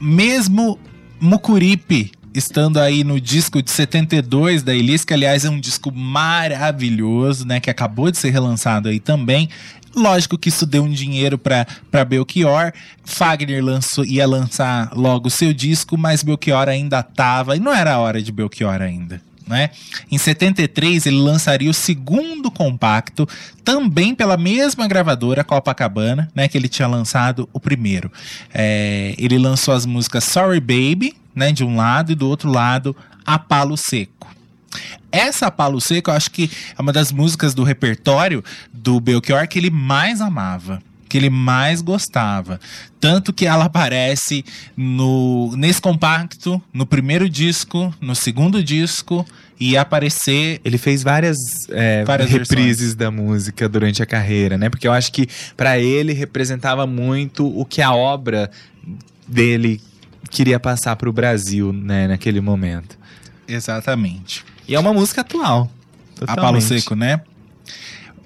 mesmo Mucuripe estando aí no disco de 72 da Elis, que aliás é um disco maravilhoso, né, que acabou de ser relançado aí também. Lógico que isso deu um dinheiro para Belchior. Fagner lançou, ia lançar logo o seu disco, mas Belchior ainda tava, e não era a hora de Belchior ainda. Né? Em 73 ele lançaria o segundo compacto, também pela mesma gravadora Copacabana, né, que ele tinha lançado o primeiro. É, ele lançou as músicas Sorry Baby, né, de um lado e do outro lado A Palo Seco. Essa Palo Seco, eu acho que é uma das músicas do repertório do Belchior que ele mais amava, que ele mais gostava. Tanto que ela aparece no, nesse compacto, no primeiro disco, no segundo disco, e aparecer. Ele fez várias, é, Várias reprises da música durante a carreira, né? Porque eu acho que pra ele representava muito o que a obra dele queria passar pro Brasil, né, naquele momento. Exatamente. E é uma música atual. A Palo totalmente. Seco, né?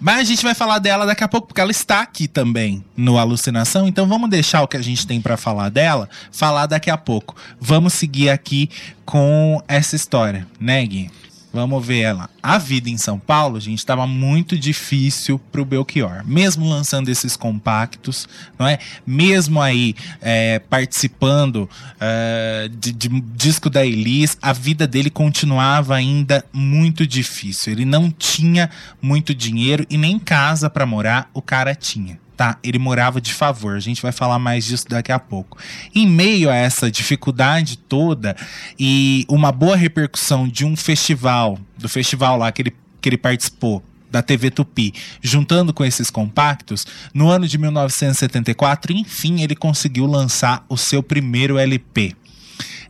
Mas a gente vai falar dela daqui a pouco, porque ela está aqui também no Alucinação. Então vamos deixar o que a gente tem para falar dela, falar daqui a pouco. Vamos seguir aqui com essa história, né, Gui? Vamos ver ela. A vida em São Paulo, gente, estava muito difícil pro Belchior. Mesmo lançando esses compactos, não é? Mesmo aí é, participando é, de, de disco da Elis, a vida dele continuava ainda muito difícil. Ele não tinha muito dinheiro e nem casa para morar o cara tinha tá? Ele morava de favor. A gente vai falar mais disso daqui a pouco. Em meio a essa dificuldade toda e uma boa repercussão de um festival, do festival lá que ele, que ele participou, da TV Tupi, juntando com esses compactos, no ano de 1974, enfim, ele conseguiu lançar o seu primeiro LP.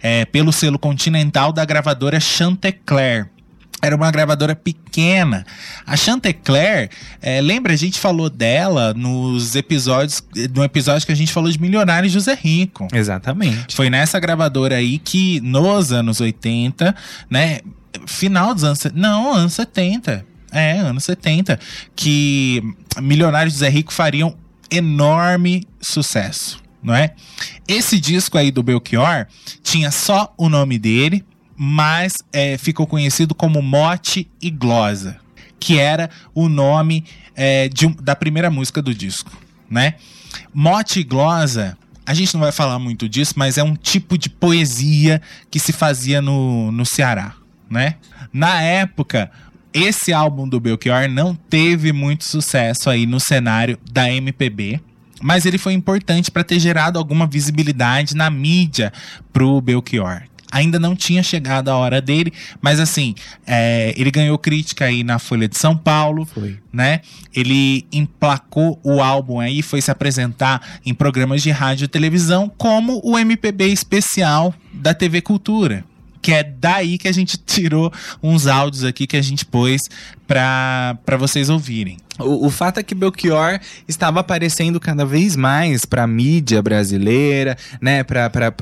É, pelo selo continental da gravadora Chantecler era uma gravadora pequena. A Chantecler, é, lembra, a gente falou dela nos episódios, no episódio que a gente falou de Milionário José Rico. Exatamente. Foi nessa gravadora aí que, nos anos 80, né? Final dos anos. Não, anos 70. É, anos 70. Que Milionário José Rico fariam enorme sucesso, não é? Esse disco aí do Belchior tinha só o nome dele, mas é, ficou conhecido como Mote e Glosa, que era o nome é, de, da primeira música do disco, né? Mote e Glosa, a gente não vai falar muito disso, mas é um tipo de poesia que se fazia no, no Ceará, né? Na época, esse álbum do Belchior não teve muito sucesso aí no cenário da MPB, mas ele foi importante para ter gerado alguma visibilidade na mídia pro Belchior, ainda não tinha chegado a hora dele, mas assim, é, ele ganhou crítica aí na Folha de São Paulo, Foi. né? Ele emplacou o álbum aí, foi se apresentar em programas de rádio e televisão como o MPB especial da TV Cultura. Que é daí que a gente tirou uns áudios aqui que a gente pôs para vocês ouvirem. O, o fato é que Belchior estava aparecendo cada vez mais para a mídia brasileira, né, para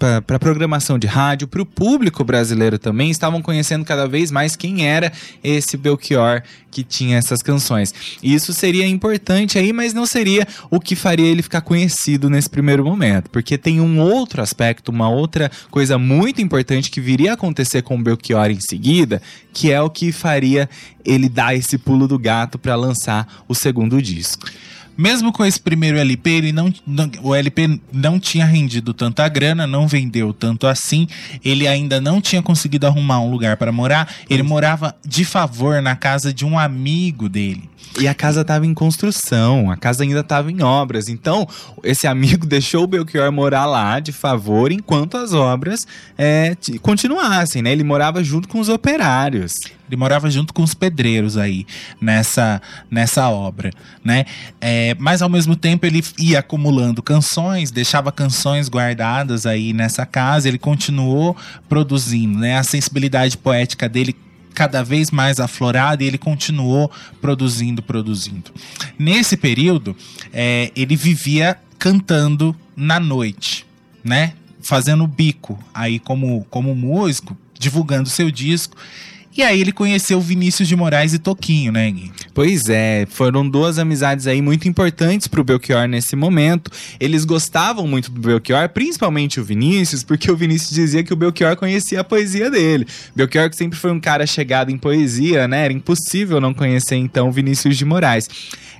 para programação de rádio, para o público brasileiro também, estavam conhecendo cada vez mais quem era esse Belchior que tinha essas canções. E isso seria importante aí, mas não seria o que faria ele ficar conhecido nesse primeiro momento, porque tem um outro aspecto, uma outra coisa muito importante que viria a acontecer com o Belchior em seguida, que é o que faria ele dar esse pulo do gato para lançar o segundo disco. Mesmo com esse primeiro LP, ele não, não, o LP não tinha rendido tanta grana, não vendeu tanto assim. Ele ainda não tinha conseguido arrumar um lugar para morar. Ele morava de favor na casa de um amigo dele. E a casa estava em construção, a casa ainda estava em obras. Então, esse amigo deixou o Belchior morar lá de favor enquanto as obras é, continuassem, né? Ele morava junto com os operários. Ele morava junto com os pedreiros aí nessa, nessa obra, né? É, mas ao mesmo tempo ele ia acumulando canções, deixava canções guardadas aí nessa casa. Ele continuou produzindo, né? A sensibilidade poética dele cada vez mais aflorada e ele continuou produzindo, produzindo. Nesse período, é, ele vivia cantando na noite, né? Fazendo bico aí como, como músico, divulgando seu disco. E aí ele conheceu Vinícius de Moraes e Toquinho, né, Gui? Pois é, foram duas amizades aí muito importantes pro Belchior nesse momento. Eles gostavam muito do Belchior, principalmente o Vinícius, porque o Vinícius dizia que o Belchior conhecia a poesia dele. Belchior que sempre foi um cara chegado em poesia, né? Era impossível não conhecer então Vinícius de Moraes.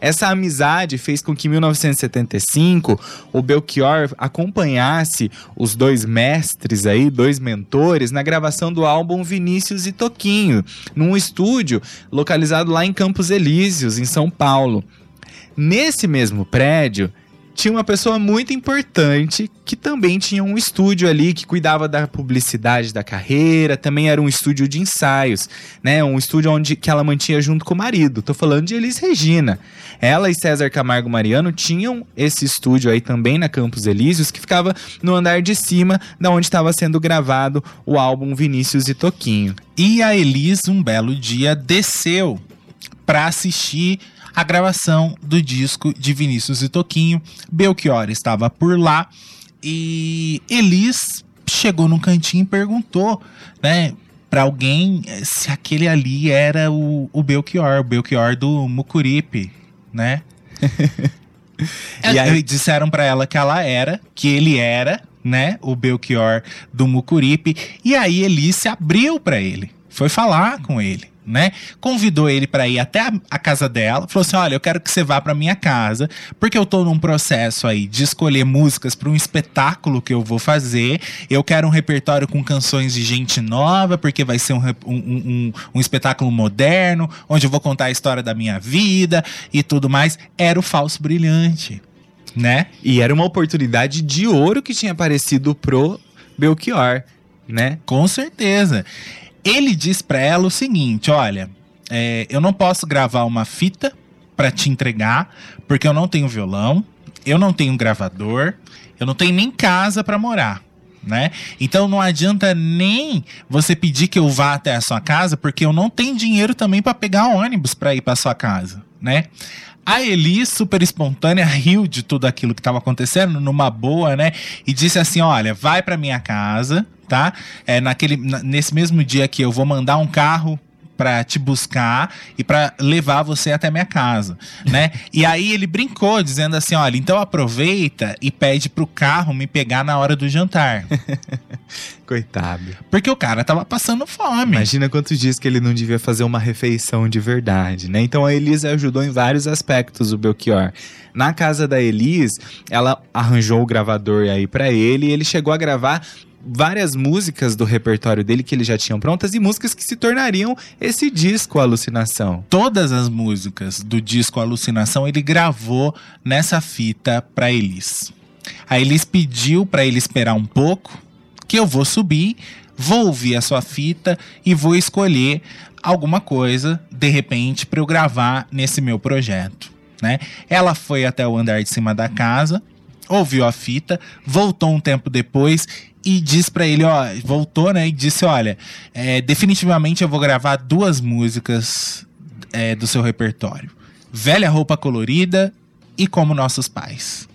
Essa amizade fez com que em 1975 o Belchior acompanhasse os dois mestres aí, dois mentores, na gravação do álbum Vinícius e Toquinho, num estúdio localizado lá em Campos Elíseos, em São Paulo. Nesse mesmo prédio, tinha uma pessoa muito importante que também tinha um estúdio ali que cuidava da publicidade da carreira, também era um estúdio de ensaios, né? Um estúdio onde que ela mantinha junto com o marido. Tô falando de Elis Regina. Ela e César Camargo Mariano tinham esse estúdio aí também na Campos Elíseos que ficava no andar de cima, da onde estava sendo gravado o álbum Vinícius e Toquinho. E a Elis, um belo dia, desceu para assistir a gravação do disco de Vinícius e Toquinho. Belchior estava por lá e Elis chegou num cantinho e perguntou, né? pra alguém eh, se aquele ali era o, o Belchior, o Belchior do Mucuripe, né? E aí- disseram pra ela que ela era, que ele era, né, o Belchior do Mucuripe, e aí Eli se abriu pra ele, foi falar com ele, né? Convidou ele pra ir até a, a casa dela, falou assim: "Olha, eu quero que você vá pra minha casa, porque eu tô num processo aí de escolher músicas pra um espetáculo que eu vou fazer. Eu quero um repertório com canções de gente nova, porque vai ser um, um, um- um- um espetáculo moderno, onde eu vou contar a história da minha vida e tudo mais. Era o falso brilhante, né? E era uma oportunidade de ouro que tinha aparecido pro Belchior, né? Com certeza. Ele diz pra ela o seguinte: olha, é, eu não posso gravar uma fita pra te entregar, porque eu não tenho violão, eu não tenho gravador, eu não tenho nem casa pra morar. Né? Então não adianta nem você pedir que eu vá até a sua casa, porque eu não tenho dinheiro também pra pegar ônibus pra ir pra sua casa, né? A Eli, super espontânea, riu de tudo aquilo que estava acontecendo, numa boa, né? E disse assim: olha, vai pra minha casa, tá? É, naquele, na- nesse mesmo dia que eu vou mandar um carro pra te buscar e pra levar você até minha casa, né? e aí ele brincou dizendo assim, olha, então aproveita e pede pro carro me pegar na hora do jantar, Coitado. porque o cara tava passando fome. Imagina quantos dias que ele não devia fazer uma refeição de verdade, né? Então a Elisa ajudou em vários aspectos o Belchior. Na casa da Elis, ela arranjou o gravador aí pra ele e ele chegou a gravar várias músicas do repertório dele que ele já tinham prontas e músicas que se tornariam esse disco Alucinação. todas as músicas do disco Alucinação ele gravou nessa fita pra Elis. A Elis pediu pra ele esperar um pouco, que eu vou subir, vou ouvir a sua fita e vou escolher alguma coisa, de repente, pra eu gravar nesse meu projeto. Né? Ela foi até o andar de cima da casa, ouviu a fita, voltou um tempo depois e disse pra ele, ó, voltou, né, e disse, olha, é, definitivamente eu vou gravar duas músicas é, do seu repertório. Velha roupa colorida e como nossos pais.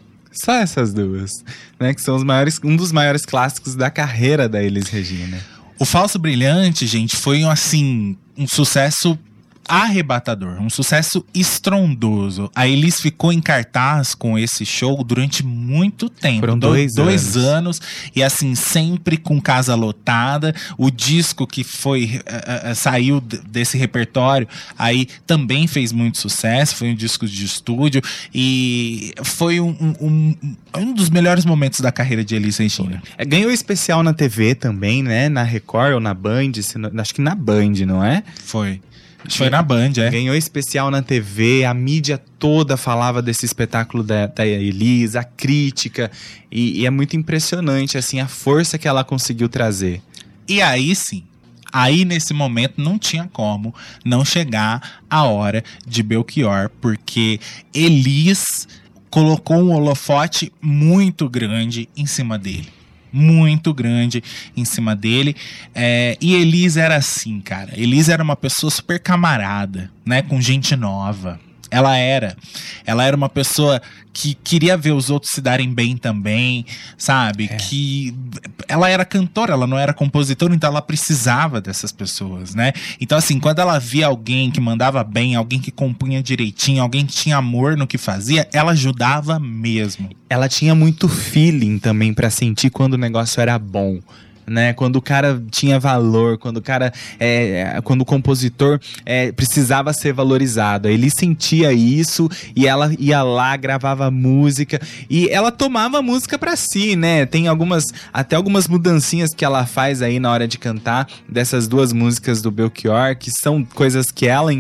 Só essas duas, né? Que são os maiores, um dos maiores clássicos da carreira da Elis Regina. O Falso Brilhante, gente, foi um, assim, um sucesso arrebatador, um sucesso estrondoso. A Elis ficou em cartaz com esse show durante muito tempo. Foram Do- dois dois anos. anos. E assim, sempre com casa lotada. O disco que foi eh, eh, saiu desse repertório aí também fez muito sucesso. Foi um disco de estúdio. E foi um, um, um- dos melhores momentos da carreira de Elis Regina. É, ganhou especial na TV também, né? Na Record ou na Band, se não- acho que na Band, não é? Foi. Foi na Band, é. Ganhou especial na TV, a mídia toda falava desse espetáculo da, da Elis, a crítica. E, e é muito impressionante, assim, a força que ela conseguiu trazer. E aí sim, aí nesse momento não tinha como não chegar a hora de Belchior, porque Elis colocou um holofote muito grande em cima dele. Muito grande em cima dele. É, e Elis era assim, cara. Elis era uma pessoa super camarada, né? Com gente nova. Ela era. Ela era uma pessoa que queria ver os outros se darem bem também, sabe? Que ela era cantora, ela não era compositora, então ela precisava dessas pessoas, né? Então, assim, quando ela via alguém que mandava bem, alguém que compunha direitinho, alguém que tinha amor no que fazia, ela ajudava mesmo. Ela tinha muito feeling também pra sentir quando o negócio era bom. Né, quando o cara tinha valor, quando o cara, é, quando o compositor é, precisava ser valorizado, ele sentia isso e ela ia lá, gravava música. E ela tomava a música pra si, né? Tem algumas, até algumas mudancinhas que ela faz aí na hora de cantar dessas duas músicas do Belchior, que são coisas que ela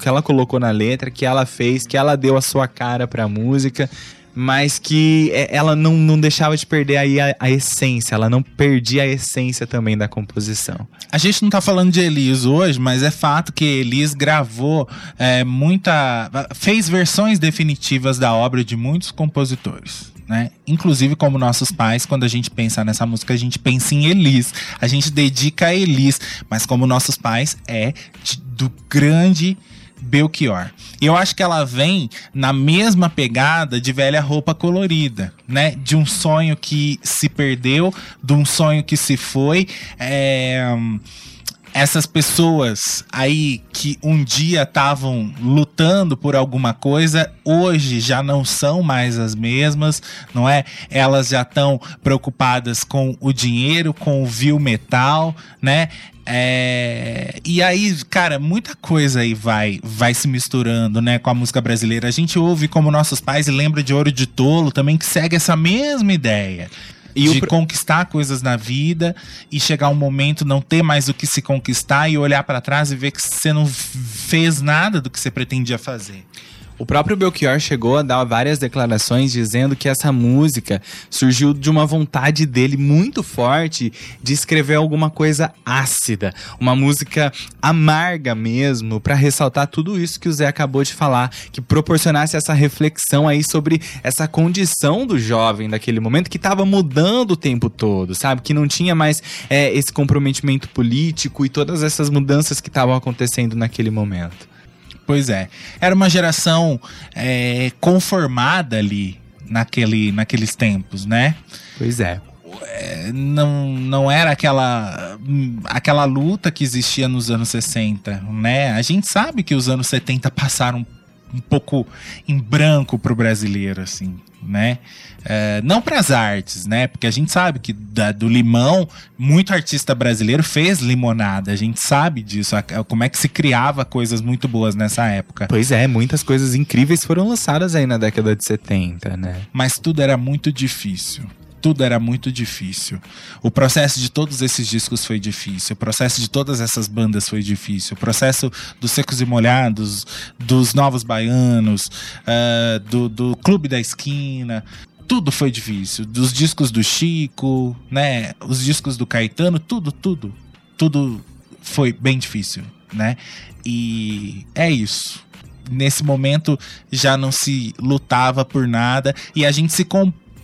que ela colocou na letra, que ela fez, que ela deu a sua cara pra música, mas que é, ela não, não deixava de perder aí a, a essência, ela não perdia a essência também da composição. A gente não tá falando de Elis hoje, mas é fato que Elis gravou é, muita. fez versões definitivas da obra de muitos compositores. Né? Inclusive, como nossos pais, quando a gente pensa nessa música, a gente pensa em Elis. A gente dedica a Elis. Mas como nossos pais, é de- do grande Belchior. Eu acho que ela vem na mesma pegada de velha roupa colorida, né? De um sonho que se perdeu, de um sonho que se foi. É, essas pessoas aí que um dia estavam lutando por alguma coisa, hoje já não são mais as mesmas, não é? Elas já estão preocupadas com o dinheiro, com o vil metal, né? É, e aí, cara, muita coisa aí vai, vai se misturando, né, com a música brasileira. A gente ouve como nossos pais e lembra de Ouro de Tolo também, que segue essa mesma ideia. E de o conquistar coisas na vida e chegar um momento não ter mais o que se conquistar e olhar pra trás e ver que você não fez nada do que você pretendia fazer. O próprio Belchior chegou a dar várias declarações dizendo que essa música surgiu de uma vontade dele muito forte de escrever alguma coisa ácida, uma música amarga mesmo, pra ressaltar tudo isso que o Zé acabou de falar, que proporcionasse essa reflexão aí sobre essa condição do jovem daquele momento que estava mudando o tempo todo, sabe? Que não tinha mais é, esse comprometimento político e todas essas mudanças que estavam acontecendo naquele momento. Pois é. Era uma geração é, conformada ali naquele, naqueles tempos, né? Pois é. É, não, não era aquela, aquela luta que existia nos anos 60, né? A gente sabe que os anos 70 passaram um pouco em branco pro brasileiro, assim, né? É, não para as artes, né? Porque a gente sabe que da- do limão, muito artista brasileiro fez limonada. A gente sabe disso, a- como é que se criava coisas muito boas nessa época. Pois é, muitas coisas incríveis foram lançadas aí na década de 70, né? mas tudo era muito difícil. Tudo era muito difícil. O processo de todos esses discos foi difícil. O processo de todas essas bandas foi difícil. O processo dos Secos e Molhados, dos Novos Baianos, ah, do, do Clube da Esquina. Tudo foi difícil. Dos discos do Chico, né? Os discos do Caetano, tudo, tudo. Tudo foi bem difícil, né? E é isso nesse momento já não se lutava por nada e a gente se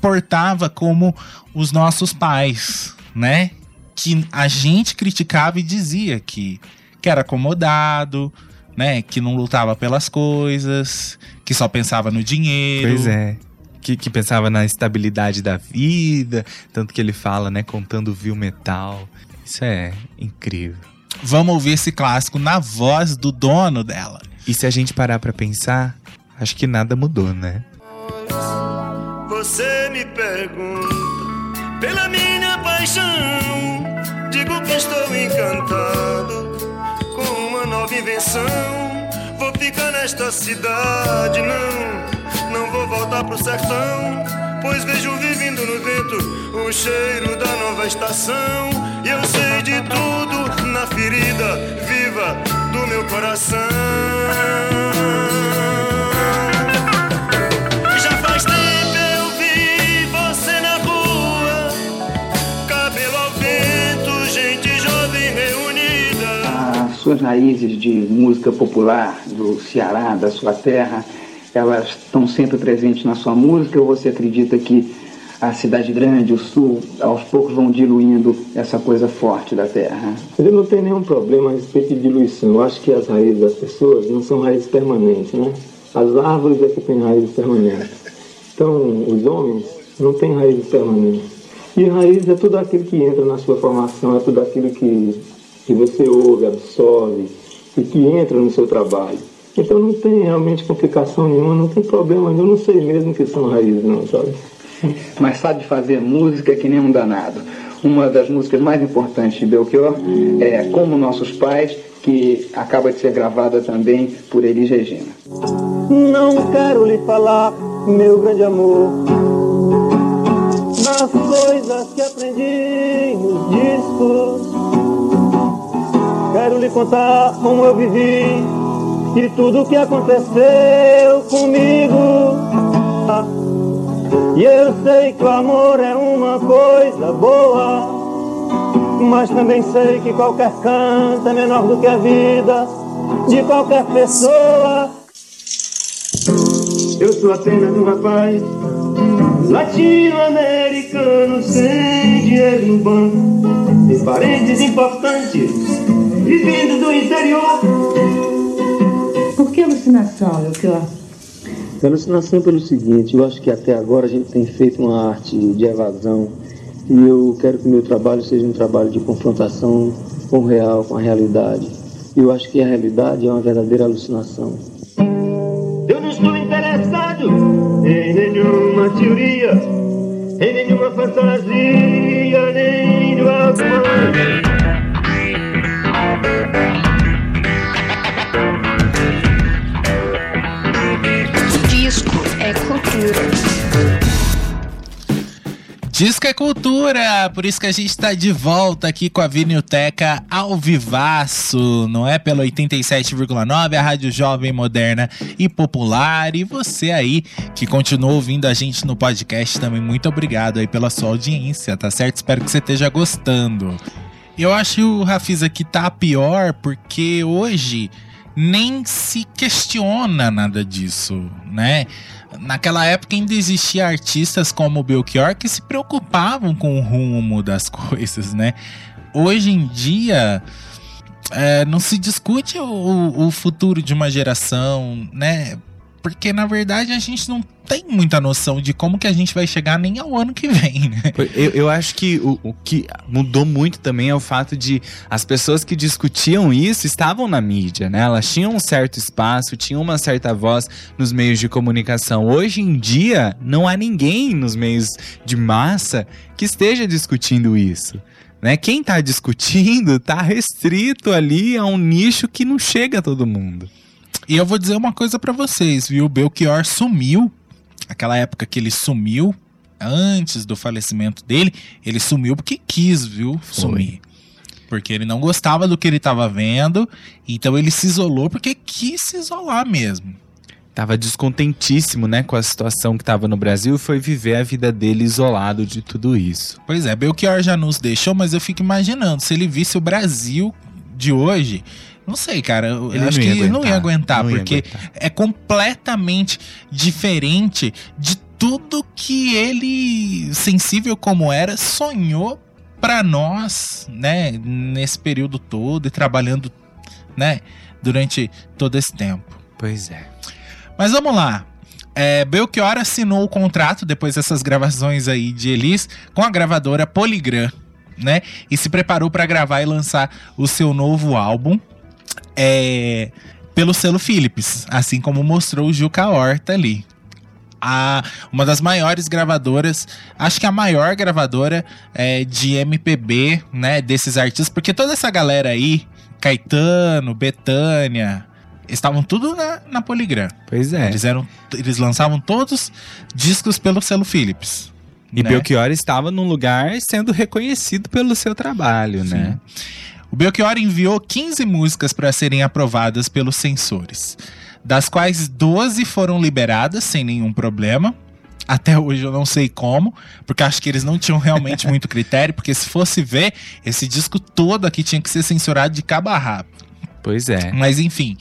comportava como os nossos pais, né? Que a gente criticava e dizia que, que era acomodado, né? Que não lutava pelas coisas, que só pensava no dinheiro. Pois é. Que, que pensava na estabilidade da vida, tanto que ele fala, né, contando vil metal. Isso é incrível. Vamos ouvir esse clássico na voz do dono dela. E se a gente parar pra pensar, acho que nada mudou, né? Você me pergunta pela minha paixão. Digo que estou encantado com uma nova invenção. Vou ficar nesta cidade, não, não vou voltar pro sertão. Pois vejo vivendo no vento o cheiro da nova estação. E eu sei de tudo na ferida viva do meu coração. Suas raízes de música popular do Ceará, da sua terra, elas estão sempre presentes na sua música ou você acredita que a cidade grande, o sul, aos poucos vão diluindo essa coisa forte da terra? Eu não tenho nenhum problema a respeito de diluição. Eu acho que as raízes das pessoas não são raízes permanentes, né? As árvores é que têm raízes permanentes. Então, os homens não têm raízes permanentes. E raiz é tudo aquilo que entra na sua formação, é tudo aquilo que, que você ouve, absorve e que entra no seu trabalho. Então não tem realmente complicação nenhuma, não tem problema, eu não sei mesmo que são raízes não, sabe? Mas sabe fazer música que nem um danado. Uma das músicas mais importantes de Belchior é Como Nossos Pais, que acaba de ser gravada também por Elis Regina. Não quero lhe falar, meu grande amor, das coisas que aprendi nos discos. Quero lhe contar como eu vivi e tudo que aconteceu comigo. E eu sei que o amor é uma coisa boa, mas também sei que qualquer canto é menor do que a vida de qualquer pessoa. Eu sou apenas um rapaz latino-americano sem dinheiro no banco, sem parentes importantes, vivendo do interior. Por que alucinação, Belchior? A alucinação é pelo seguinte, eu acho que até agora a gente tem feito uma arte de evasão e eu quero que o meu trabalho seja um trabalho de confrontação com o real, com a realidade. E eu acho que a realidade é uma verdadeira alucinação. Eu não estou interessado em nenhuma teoria, em nenhuma fantasia, nem no amor. Cultura. Disco é cultura, por isso que a gente tá de volta aqui com a Vinilteca ao vivaço, não é? Pelo 87,9, a rádio jovem, moderna e popular. E você aí que continua ouvindo a gente no podcast também, muito obrigado aí pela sua audiência, tá certo? Espero que você esteja gostando. Eu acho que o Rafis aqui tá pior porque hoje nem se questiona nada disso, né? Naquela época ainda existia artistas como Belchior que se preocupavam com o rumo das coisas, né? Hoje em dia é, não se discute o, o futuro de uma geração, né? Porque na verdade a gente não tem muita noção de como que a gente vai chegar nem ao ano que vem, né? Eu, eu acho que o, o que mudou muito também é o fato de as pessoas que discutiam isso estavam na mídia, né? Elas tinham um certo espaço, tinham uma certa voz nos meios de comunicação. Hoje em dia, não há ninguém nos meios de massa que esteja discutindo isso. Né? Quem está discutindo está restrito ali a um nicho que não chega a todo mundo. E eu vou dizer uma coisa pra vocês, viu? O Belchior sumiu, aquela época que ele sumiu, antes do falecimento dele, ele sumiu porque quis, viu? Sumir. Porque ele não gostava do que ele tava vendo, então ele se isolou porque quis se isolar mesmo. Tava descontentíssimo, né, com a situação que tava no Brasil e foi viver a vida dele isolado de tudo isso. Pois é, Belchior já nos deixou, mas eu fico imaginando, se ele visse o Brasil de hoje, não sei, cara, eu acho que ele não ia aguentar, aguentar, não ia porque aguentar. é completamente diferente de tudo que ele, sensível como era, sonhou pra nós, né, nesse período todo e trabalhando, né, durante todo esse tempo. Pois é. Mas vamos lá. É, Belchior assinou o contrato depois dessas gravações aí de Elis com a gravadora Polygram, né? E se preparou para gravar e lançar o seu novo álbum é, pelo selo Philips, assim como mostrou o Juca Horta ali. A, uma das maiores gravadoras, acho que a maior gravadora é, de MPB, né, desses artistas, porque toda essa galera aí, Caetano, Betânia, estavam tudo na, na Polygram. Pois é. Eles, eram, eles lançavam todos discos pelo selo Philips. E né? Belchior estava num lugar sendo reconhecido pelo seu trabalho, né? O Belchior enviou 15 músicas para serem aprovadas pelos censores, das quais 12 foram liberadas sem nenhum problema. Até hoje eu não sei como, porque acho que eles não tinham realmente muito critério, porque se fosse ver, esse disco todo aqui tinha que ser censurado de cabo a rabo. Pois é. Mas enfim,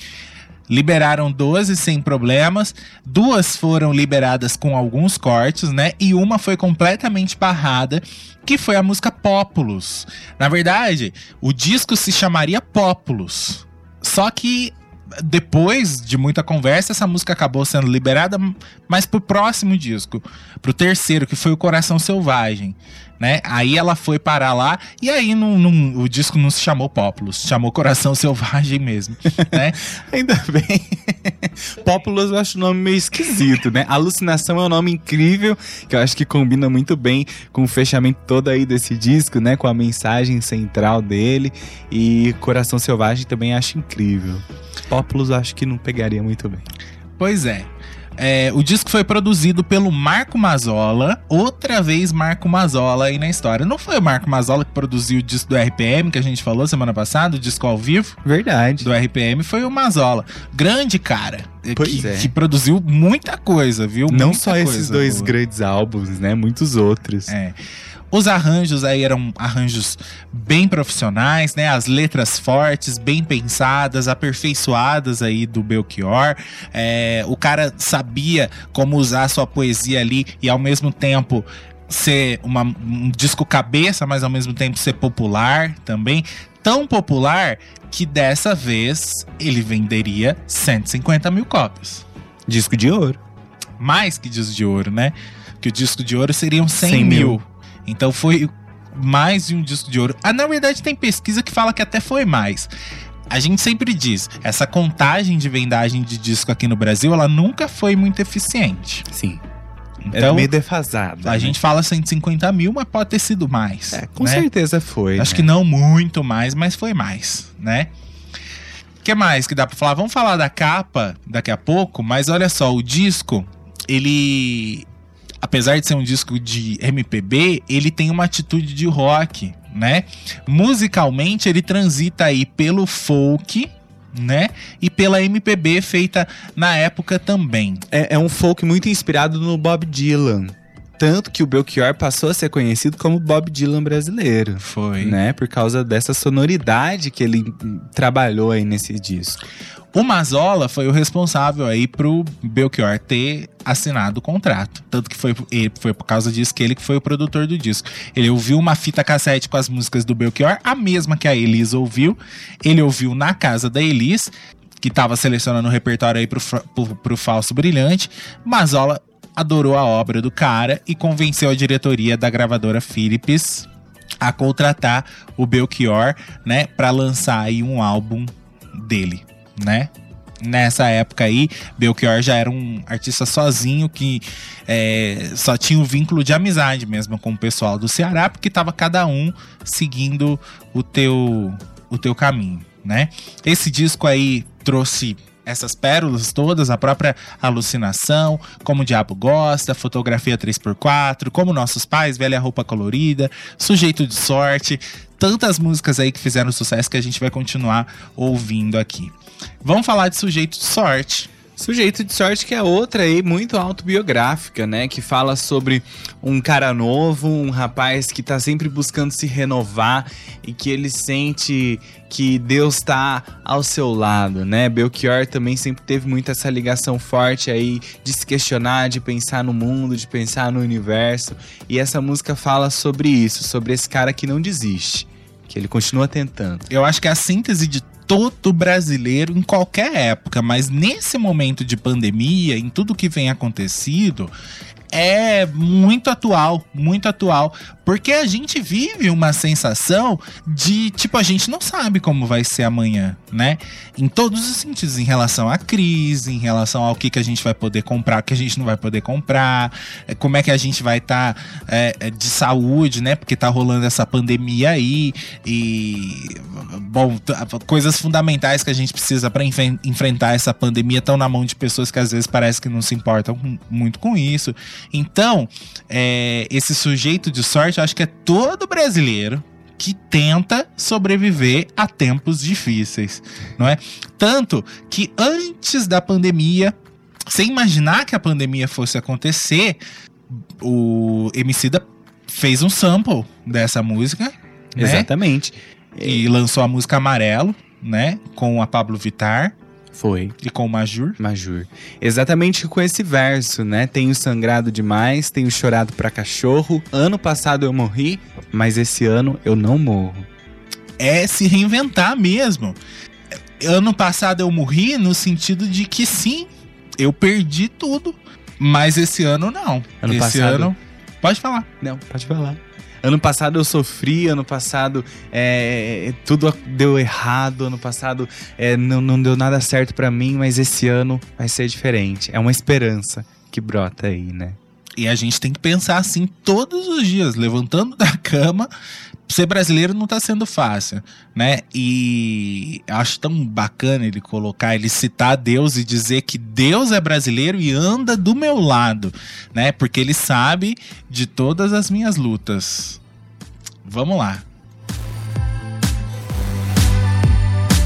liberaram 12 sem problemas, duas foram liberadas com alguns cortes, né? E uma foi completamente barrada, que foi a música Populus. Na verdade, o disco se chamaria Populus. Só que depois de muita conversa, essa música acabou sendo liberada, mas pro próximo disco, pro terceiro, que foi o Coração Selvagem, né? Aí ela foi parar lá e aí não, não- o disco não se chamou Populus, se chamou Coração Selvagem mesmo, né? Ainda bem. Populous eu acho o nome meio esquisito, né? Alucinação é um nome incrível, que eu acho que combina muito bem com o fechamento todo aí desse disco, né? Com a mensagem central dele. E Coração Selvagem também acho incrível. Populous eu acho que não pegaria muito bem. Pois é. É, o disco foi produzido pelo Marco Mazzola, outra vez Marco Mazzola aí na história. Não foi o Marco Mazzola que produziu o disco do RPM, que a gente falou semana passada, o disco ao vivo Verdade. do RPM, foi o Mazzola. Grande cara, eh, Pois que, é. que produziu muita coisa, viu? Não Muita só esses coisa dois grandes álbuns, né? Muitos outros. É. Os arranjos aí eram arranjos bem profissionais, né? As letras fortes, bem pensadas, aperfeiçoadas aí do Belchior. É, o cara sabia como usar sua poesia ali e ao mesmo tempo ser uma- um disco cabeça, mas ao mesmo tempo ser popular também. Tão popular que dessa vez ele venderia 150 mil cópias. Disco de ouro. Mais que disco de ouro, né? Que o disco de ouro seriam 100, 100 mil. mil. Então foi mais de um disco de ouro. Ah, na verdade, tem pesquisa que fala que até foi mais. A gente sempre diz, essa contagem de vendagem de disco aqui no Brasil, ela nunca foi muito eficiente. Sim. Então, é meio defasada. a né? gente fala 150 mil, mas pode ter sido mais. É, com né? certeza foi. Acho né? que não muito mais, mas foi mais, né? O que mais que dá pra falar? Vamos falar da capa daqui a pouco, mas olha só, o disco, ele. Apesar de ser um disco de MPB, ele tem uma atitude de rock, né? Musicalmente, ele transita aí pelo folk, né? E pela MPB feita na época também. É, é um folk muito inspirado no Bob Dylan. Tanto que o Belchior passou a ser conhecido como Bob Dylan brasileiro. Foi. Né? Por causa dessa sonoridade que ele trabalhou aí nesse disco. O Mazola foi o responsável aí pro Belchior ter assinado o contrato. Tanto que foi, ele- foi por causa disso que ele que foi o produtor do disco. Ele ouviu uma fita cassete com as músicas do Belchior, a mesma que a Elis ouviu. Ele ouviu na casa da Elis, que tava selecionando o repertório aí pro, pro, pro Falso Brilhante. Mazola adorou a obra do cara e convenceu a diretoria da gravadora Philips a contratar o Belchior, né, para lançar aí um álbum dele, né? Nessa época aí, Belchior já era um artista sozinho que é, só tinha o vínculo de amizade mesmo com o pessoal do Ceará, porque tava cada um seguindo o teu, o teu caminho, né? Esse disco aí trouxe essas pérolas todas, a própria alucinação, como o diabo gosta, fotografia 3x4, como nossos pais, velha roupa colorida, sujeito de sorte, tantas músicas aí que fizeram sucesso que a gente vai continuar ouvindo aqui. Vamos falar de sujeito de sorte. Sujeito de Sorte, que é outra aí muito autobiográfica, né? Que fala sobre um cara novo, um rapaz que tá sempre buscando se renovar e que ele sente que Deus tá ao seu lado, né? Belchior também sempre teve muito essa ligação forte aí de se questionar, de pensar no mundo, de pensar no universo. E essa música fala sobre isso, sobre esse cara que não desiste, que ele continua tentando. Eu acho que é a síntese de todo brasileiro em qualquer época, mas nesse momento de pandemia, em tudo que vem acontecido, é muito atual, muito atual, porque a gente vive uma sensação de, tipo, a gente não sabe como vai ser amanhã, né? Em todos os sentidos, em relação à crise, em relação ao que, que a gente vai poder comprar, que a gente não vai poder comprar, é, como é que a gente vai estar de saúde, né? Porque tá rolando essa pandemia aí e bom, coisas fundamentais que a gente precisa para enfrentar essa pandemia estão na mão de pessoas que às vezes parece que não se importam com- muito com isso. Então, é, esse sujeito de sorte, eu acho que é todo brasileiro que tenta sobreviver a tempos difíceis, não é? Tanto que antes da pandemia, sem imaginar que a pandemia fosse acontecer, o Emicida fez um sample dessa música, né? Exatamente. E lançou a música Amarelo, né? Com a Pablo Vittar Foi. e com o Majur. Majur. Exatamente com esse verso, né? Tenho sangrado demais, tenho chorado pra cachorro. Ano passado eu morri, mas esse ano eu não morro. é se reinventar mesmo. Ano passado eu morri no sentido de que sim, eu perdi tudo, mas esse ano não. Ano esse passado- ano. Pode falar. Não, pode falar. Ano passado eu sofri, ano passado é, tudo deu errado, ano passado é, não, não deu nada certo pra mim, mas esse ano vai ser diferente. É uma esperança que brota aí, né? E a gente tem que pensar assim todos os dias, levantando da cama. Ser brasileiro não tá sendo fácil, né? E acho tão bacana ele colocar, ele citar Deus e dizer que Deus é brasileiro e anda do meu lado, né? Porque ele sabe de todas as minhas lutas. Vamos lá.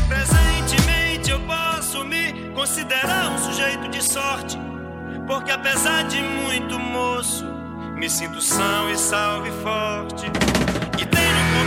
Presentemente eu posso me considerar um sujeito de sorte, porque apesar de muito moço, me sinto são e salve forte. E tenho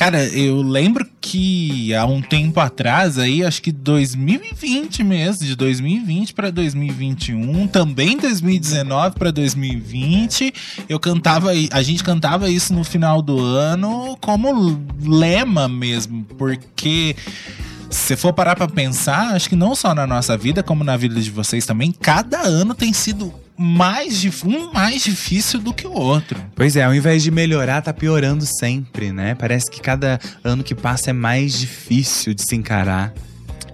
Cara, eu lembro que há um tempo atrás, aí, acho que 2020 mesmo, de 2020 para 2021, também 2019 para 2020, eu cantava, a gente cantava isso no final do ano como lema mesmo, porque se for parar pra pensar, acho que não só na nossa vida, como na vida de vocês também, cada ano tem sido mais um mais difícil do que o outro. Pois é, ao invés de melhorar, tá piorando sempre, né? Parece que cada ano que passa é mais difícil de se encarar.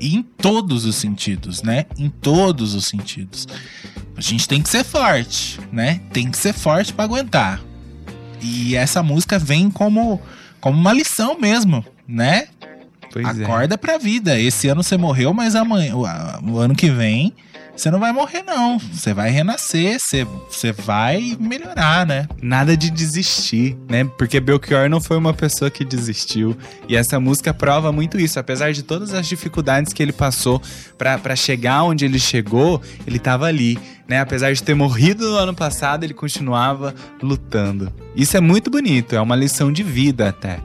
E em todos os sentidos, né? Em todos os sentidos. A gente tem que ser forte, né? Tem que ser forte pra aguentar. E essa música vem como, como uma lição mesmo, né? Pois é. Acorda pra vida. Esse ano você morreu, mas amanhã, o ano que vem, você não vai morrer, não. Você vai renascer, você, você vai melhorar, né? Nada de desistir, né? Porque Belchior não foi uma pessoa que desistiu. E essa música prova muito isso. Apesar de todas as dificuldades que ele passou pra chegar onde ele chegou, ele tava ali, né? Apesar de ter morrido no ano passado, ele continuava lutando. Isso é muito bonito, é uma lição de vida até.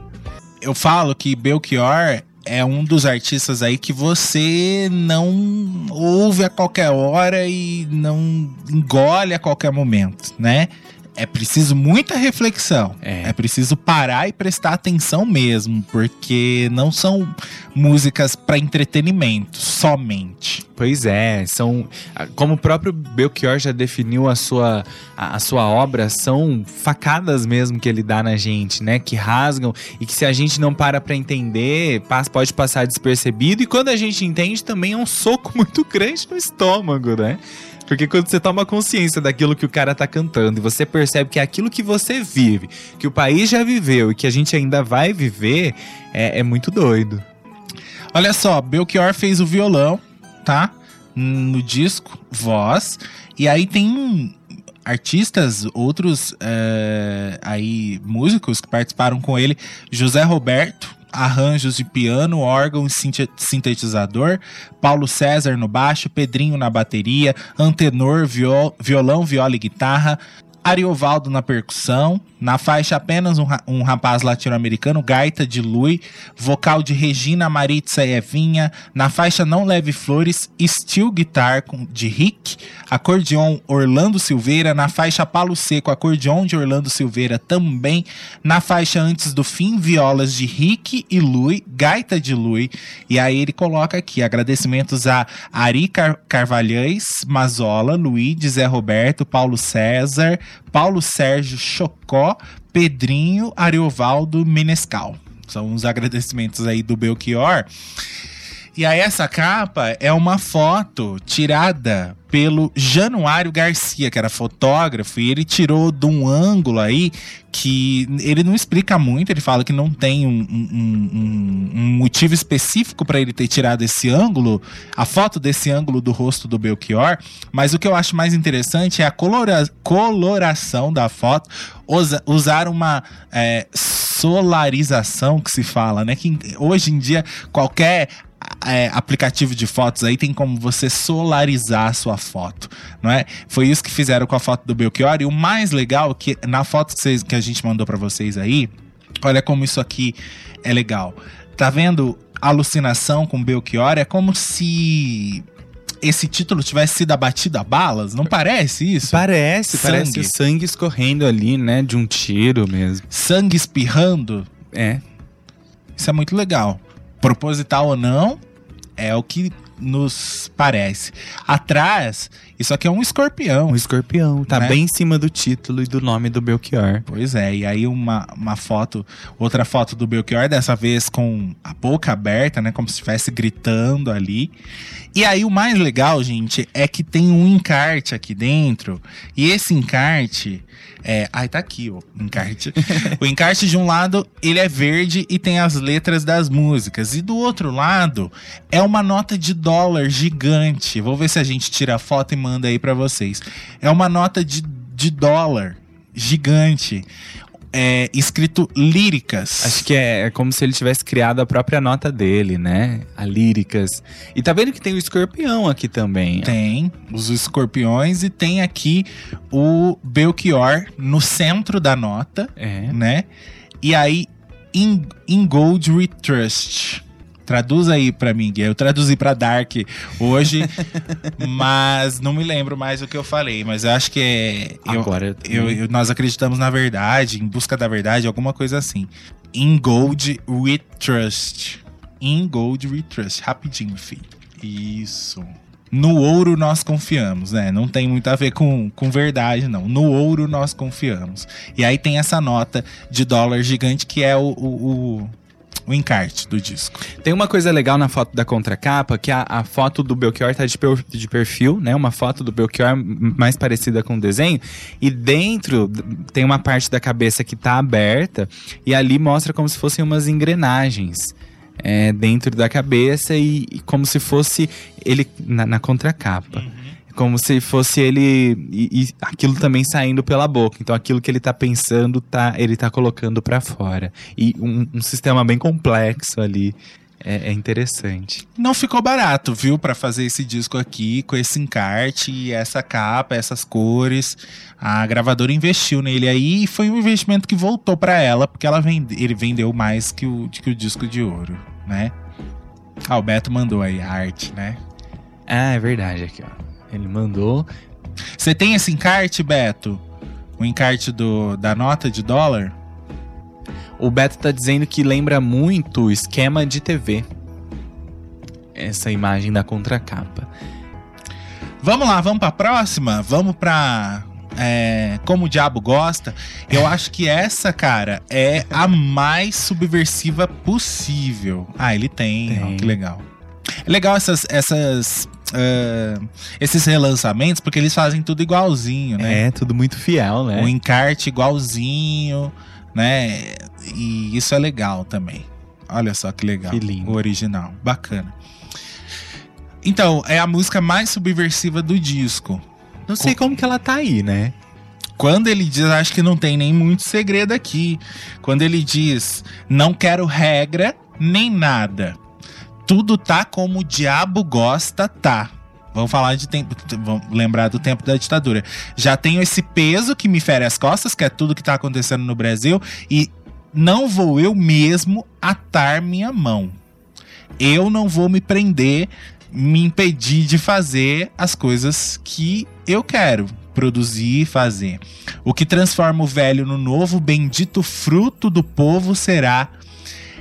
Eu falo que Belchior é um dos artistas aí que você não ouve a qualquer hora e não engole a qualquer momento, né? É preciso muita reflexão. É. É preciso parar e prestar atenção mesmo, porque não são músicas para entretenimento somente. Pois é, são. Como o próprio Belchior já definiu a sua, a, a sua obra, são facadas mesmo que ele dá na gente, né? Que rasgam e que se a gente não para pra entender, pode passar despercebido. E quando a gente entende, também é um soco muito grande no estômago, né? Porque quando você toma consciência daquilo que o cara tá cantando e você percebe que é aquilo que você vive, que o país já viveu e que a gente ainda vai viver, é, é muito doido. Olha só, Belchior fez o violão, tá? No disco, voz. E aí tem artistas, outros é, aí músicos que participaram com ele. José Roberto, arranjos de piano, órgão e sinte- sintetizador. Paulo César no baixo, Pedrinho na bateria, Antenor, viol- violão, viola e guitarra. Ariovaldo na percussão, na faixa apenas um, um rapaz latino-americano, gaita de Lui, vocal de Regina Maritza e Evinha, na faixa Não Leve Flores, steel guitar de Rick, acordeon Orlando Silveira, na faixa Palo Seco, acordeon de Orlando Silveira também, na faixa Antes do Fim, violas de Rick e Lui, gaita de Lui, e aí ele coloca aqui agradecimentos a Ari Car Carvalhães, Mazola, Luiz, Zé Roberto, Paulo César, Paulo Sérgio Chocó, Pedrinho, Ariovaldo Menescal. São os agradecimentos aí do Belchior. E aí essa capa é uma foto tirada pelo Januário Garcia, que era fotógrafo, e ele tirou de um ângulo aí que ele não explica muito, ele fala que não tem um, um- um- um motivo específico para ele ter tirado esse ângulo, a foto desse ângulo do rosto do Belchior, mas o que eu acho mais interessante é a colora- coloração da foto, usa- usar uma é, solarização que se fala, né? Que hoje em dia qualquer é, aplicativo de fotos aí tem como você solarizar a sua foto, não é? Foi isso que fizeram com a foto do Belchior e o mais legal é que na foto que, vocês- que a gente mandou pra vocês aí, olha como isso aqui é legal. Tá vendo? Alucinação com Belchior é como se esse título tivesse sido abatido a balas, não parece isso? Parece, parece Sangue. o sangue escorrendo ali, né? De um tiro mesmo. Sangue espirrando, É. Isso é muito legal. Proposital ou não, é o que nos parece. Atrás, isso aqui é um escorpião. Um escorpião. Tá Né? bem em cima do título e do nome do Belchior. Pois é, e aí uma, uma foto, outra foto do Belchior, dessa vez com a boca aberta, né? Como se estivesse gritando ali. E aí o mais legal, gente, é que tem um encarte aqui dentro. E esse encarte. É, ai, tá aqui o encarte. o encarte de um lado, ele é verde e tem as letras das músicas. E do outro lado, é uma nota de dólar gigante. Vou ver se a gente tira a foto e manda aí pra vocês. É uma nota de, de dólar gigante. É, escrito líricas. Acho que é, é como se ele tivesse criado a própria nota dele, né? A líricas. E tá vendo que tem o escorpião aqui também. Tem os escorpiões e tem aqui o Belchior no centro da nota, É. né? E aí, In, In Gold We Trust. Traduz aí pra mim, Gui. Eu traduzi pra Dark hoje, mas não me lembro mais o que eu falei. Mas eu acho que é. eu- Agora eu- eu- nós acreditamos na verdade, em busca da verdade, alguma coisa assim. In Gold We Trust. In Gold We Trust. Rapidinho, filho. Isso. No ouro nós confiamos, né? Não tem muito a ver com, com verdade, não. No ouro nós confiamos. E aí tem essa nota de dólar gigante que é o, o, o, o encarte do disco. Tem uma coisa legal na foto da contracapa, que a, a foto do Belchior tá de, per- de perfil, né? Uma foto do Belchior mais parecida com o desenho. E dentro tem uma parte da cabeça que tá aberta. E ali mostra como se fossem umas engrenagens. é, dentro da cabeça e, e como se fosse ele na, na contracapa. Como se fosse ele e, e aquilo também saindo pela boca. Então aquilo que ele tá pensando, tá, ele tá colocando pra fora. E um, um sistema bem complexo ali. É, é interessante. Não ficou barato, viu, Pra fazer esse disco aqui com esse encarte, e essa capa, essas cores. A gravadora investiu nele aí e foi um investimento que voltou pra ela, porque ela vende, ele vendeu mais que o, que o disco de ouro, né? Ah, o Beto mandou aí a arte, né? Ah, é verdade aqui, ó. Ele mandou. Você tem esse encarte, Beto? O encarte do, da nota de dólar? O Beto tá dizendo que lembra muito o esquema de TV. Essa imagem da contracapa. Vamos lá, vamos pra próxima? Vamos pra. é, como o diabo gosta. Eu acho que essa, cara, é a mais subversiva possível. Ah, ele tem, Tem. ó, que legal. É legal essas, essas, ah, esses relançamentos, porque eles fazem tudo igualzinho, né? É, tudo muito fiel, né? O encarte igualzinho, né? E isso é legal também. Olha só que legal. Que lindo. O original. Bacana. Então, é a música mais subversiva do disco. Não sei como que ela tá aí, né? Quando ele diz, acho que não tem nem muito segredo aqui. Quando ele diz, não quero regra nem nada. Tudo tá como o diabo gosta, tá. Vamos falar de tempo. Vamos lembrar do tempo da ditadura. Já tenho esse peso que me fere as costas, que é tudo que tá acontecendo no Brasil, e não vou eu mesmo atar minha mão. Eu não vou me prender, me impedir de fazer as coisas que eu quero produzir e fazer. O que transforma o velho no novo, bendito fruto do povo será.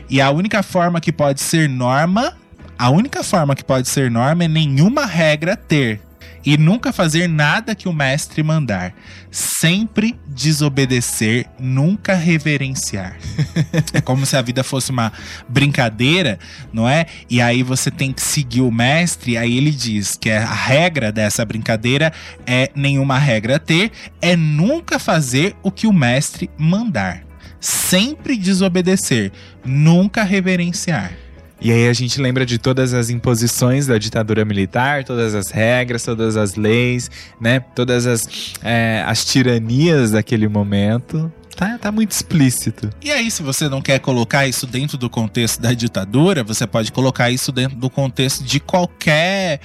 E a única forma que pode ser norma, a única forma que pode ser norma é nenhuma regra ter. E nunca fazer nada que o mestre mandar. Sempre desobedecer, nunca reverenciar. É como se a vida fosse uma brincadeira, não é? E aí você tem que seguir o mestre, aí ele diz que a regra dessa brincadeira é nenhuma regra ter, é nunca fazer o que o mestre mandar. Sempre desobedecer, nunca reverenciar. E aí a gente lembra de todas as imposições da ditadura militar, todas as regras, todas as leis, né? Todas as, é, as tiranias daquele momento. Tá, tá muito explícito. E aí, se você não quer colocar isso dentro do contexto da ditadura, você pode colocar isso dentro do contexto de qualquer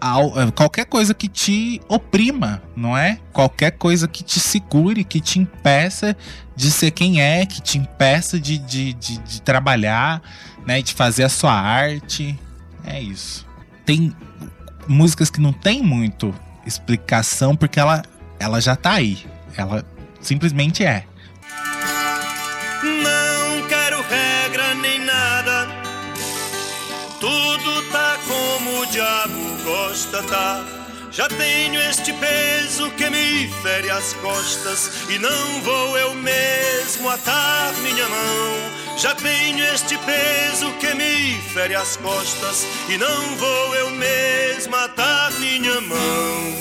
al- ah, qualquer coisa que te oprima, não é? Qualquer coisa que te segure, que te impeça de ser quem é, que te impeça de, de, de, de trabalhar, né? De fazer a sua arte. É isso. Tem músicas que não tem muito explicação porque ela, ela já tá aí. Ela simplesmente é. Não quero regra nem nada. Tudo tá como o diabo gosta, tá? Já tenho este peso que me fere as costas e não vou eu mesmo atar minha mão. Já tenho este peso que me fere as costas e não vou eu mesmo atar minha mão.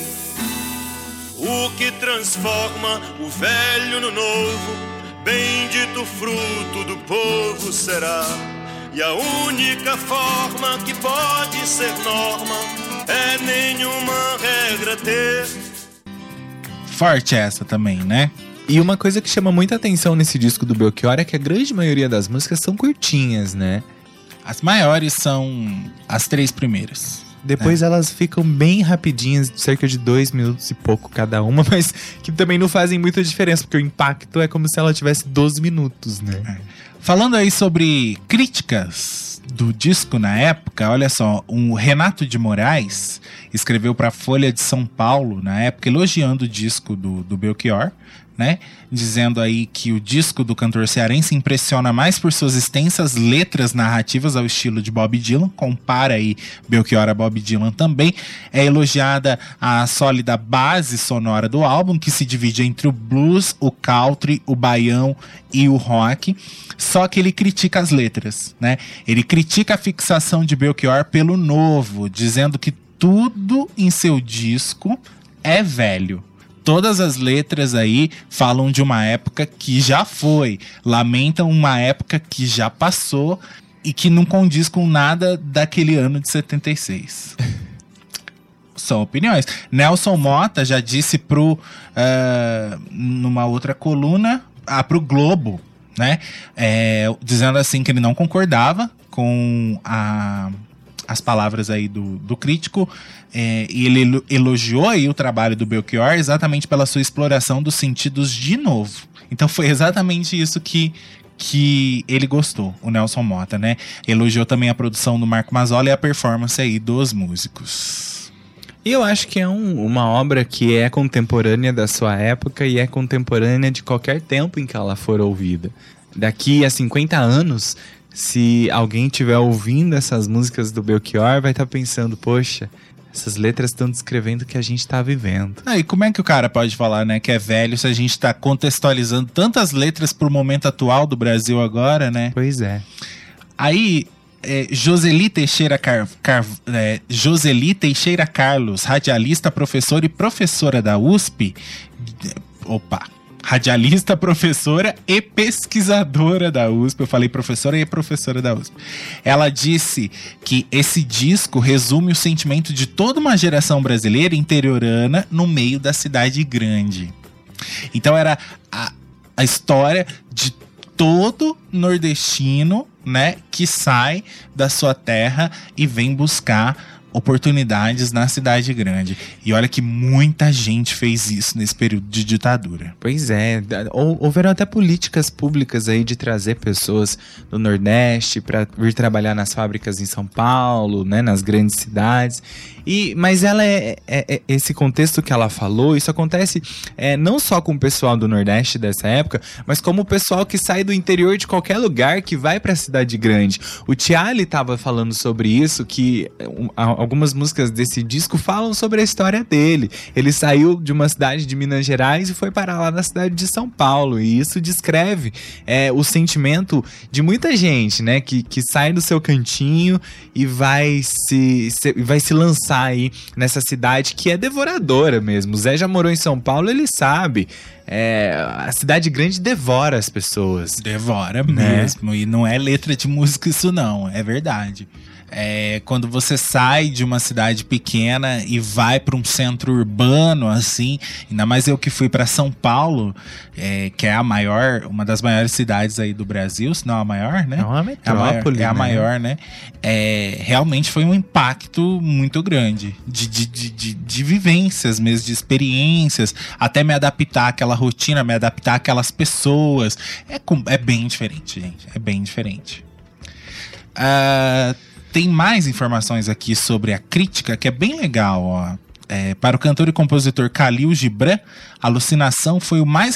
O que transforma o velho no novo, bendito fruto do povo será. E a única forma que pode ser norma é nenhuma regra ter. Forte essa também, né? E uma coisa que chama muita atenção nesse disco do Belchior é que a grande maioria das músicas são curtinhas, né? As maiores são as três primeiras. Depois elas ficam bem rapidinhas, cerca de dois minutos e pouco cada uma, mas que também não fazem muita diferença, porque o impacto é como se ela tivesse 12 minutos, né? Falando aí sobre críticas do disco na época, olha só, o Renato de Moraes escreveu para a Folha de São Paulo na época elogiando o disco do, do Belchior, né? Dizendo aí que o disco do cantor cearense impressiona mais por suas extensas letras narrativas ao estilo de Bob Dylan, compara aí Belchior a Bob Dylan também. É elogiada a sólida base sonora do álbum, que se divide entre o blues, o country, o baião e o rock. Só que ele critica as letras, né? Ele critica a fixação de Belchior pelo novo, dizendo que tudo em seu disco é velho todas as letras aí falam de uma época que já foi, lamentam uma época que já passou e que não condiz com nada daquele ano de 76. São opiniões. Nelson Mota já disse pro uh, numa outra coluna, ah, pro Globo, né? É, dizendo assim que ele não concordava com a as palavras aí do, do crítico, é, e ele elogiou aí o trabalho do Belchior exatamente pela sua exploração dos sentidos de novo. Então foi exatamente isso que, que ele gostou, o Nelson Mota, né? Elogiou também a produção do Marco Mazzola e a performance aí dos músicos. E eu acho que é um- uma obra que é contemporânea da sua época e é contemporânea de qualquer tempo em que ela for ouvida. Daqui a 50 anos, se alguém estiver ouvindo essas músicas do Belchior, vai estar pensando, poxa, essas letras estão descrevendo o que a gente está vivendo. Ah, e como é que o cara pode falar, né, que é velho se a gente tá contextualizando tantas letras pro momento atual do Brasil agora, né? Pois é. Aí, é, Joseli Teixeira Car... Car- é, Joseli Teixeira Carlos, radialista, professora e professora da USP. Opa! Radialista, professora e pesquisadora da USP. Eu falei professora e professora da USP. Ela disse que esse disco resume o sentimento de toda uma geração brasileira interiorana no meio da cidade grande. Então era a, a história de todo nordestino, né, que sai da sua terra e vem buscar oportunidades na cidade grande. E olha que muita gente fez isso nesse período de ditadura. Pois é, houveram até políticas públicas aí de trazer pessoas do Nordeste para vir trabalhar nas fábricas em São Paulo, né, nas grandes cidades. E, mas ela é, é- é- esse contexto que ela falou, isso acontece é, não só com o pessoal do Nordeste dessa época, mas como o pessoal que sai do interior de qualquer lugar que vai para a cidade grande. O Tiali estava falando sobre isso, que a- algumas músicas desse disco falam sobre a história dele. Ele saiu de uma cidade de Minas Gerais e foi parar lá na cidade de São Paulo. E isso descreve é, o sentimento de muita gente, né? Que, que sai do seu cantinho e vai se, se- vai se lançar aí nessa cidade que é devoradora mesmo. O Zé já morou em São Paulo, ele sabe. É, a cidade grande devora as pessoas. Devora Né? mesmo. E não é letra de música isso não, é verdade. É, quando você sai de uma cidade pequena e vai para um centro urbano, assim, ainda mais eu que fui para São Paulo, é, que é a maior, uma das maiores cidades aí do Brasil, se não a maior, né? É uma É a maior, metrópole, é a né? maior, né? É, realmente foi um impacto muito grande de, de, de, de, de vivências mesmo, de experiências, até me adaptar àquela rotina, me adaptar àquelas pessoas. É, com- é bem diferente, gente. É bem diferente. Ah, tem mais informações aqui sobre a crítica que é bem legal, ó. É, para o cantor e compositor Khalil Gibran, Alucinação foi o mais,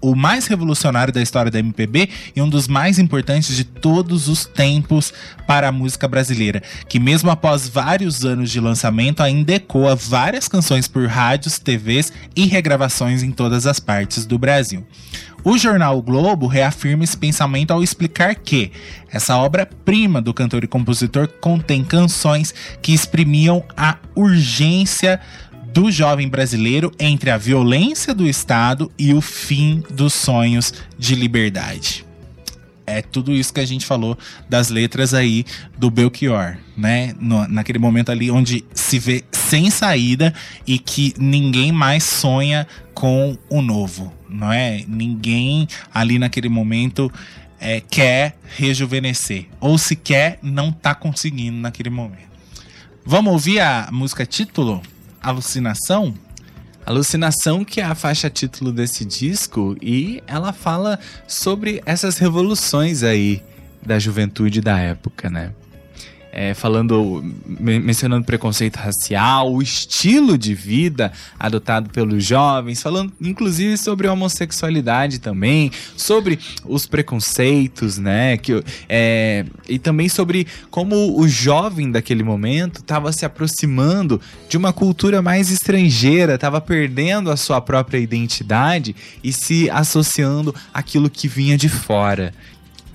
o mais revolucionário da história da MPB e um dos mais importantes de todos os tempos para a música brasileira, que mesmo após vários anos de lançamento ainda ecoa várias canções por rádios, TVs e regravações em todas as partes do Brasil. O jornal o Globo reafirma esse pensamento ao explicar que essa obra-prima do cantor e compositor contém canções que exprimiam a urgência do jovem brasileiro entre a violência do Estado e o fim dos sonhos de liberdade. É tudo isso que a gente falou das letras aí do Belchior, né? No- naquele momento ali onde se vê sem saída e que ninguém mais sonha com o novo, não é? Ninguém ali naquele momento é, quer rejuvenescer. Ou se quer, não tá conseguindo naquele momento. Vamos ouvir a música título? Alucinação? Alucinação, que é a faixa título desse disco, e ela fala sobre essas revoluções aí da juventude da época, né? É, falando, men- mencionando preconceito racial, o estilo de vida adotado pelos jovens, falando inclusive sobre homossexualidade também, sobre os preconceitos, né? Que, é, e também sobre como o jovem daquele momento estava se aproximando de uma cultura mais estrangeira, estava perdendo a sua própria identidade e se associando àquilo que vinha de fora.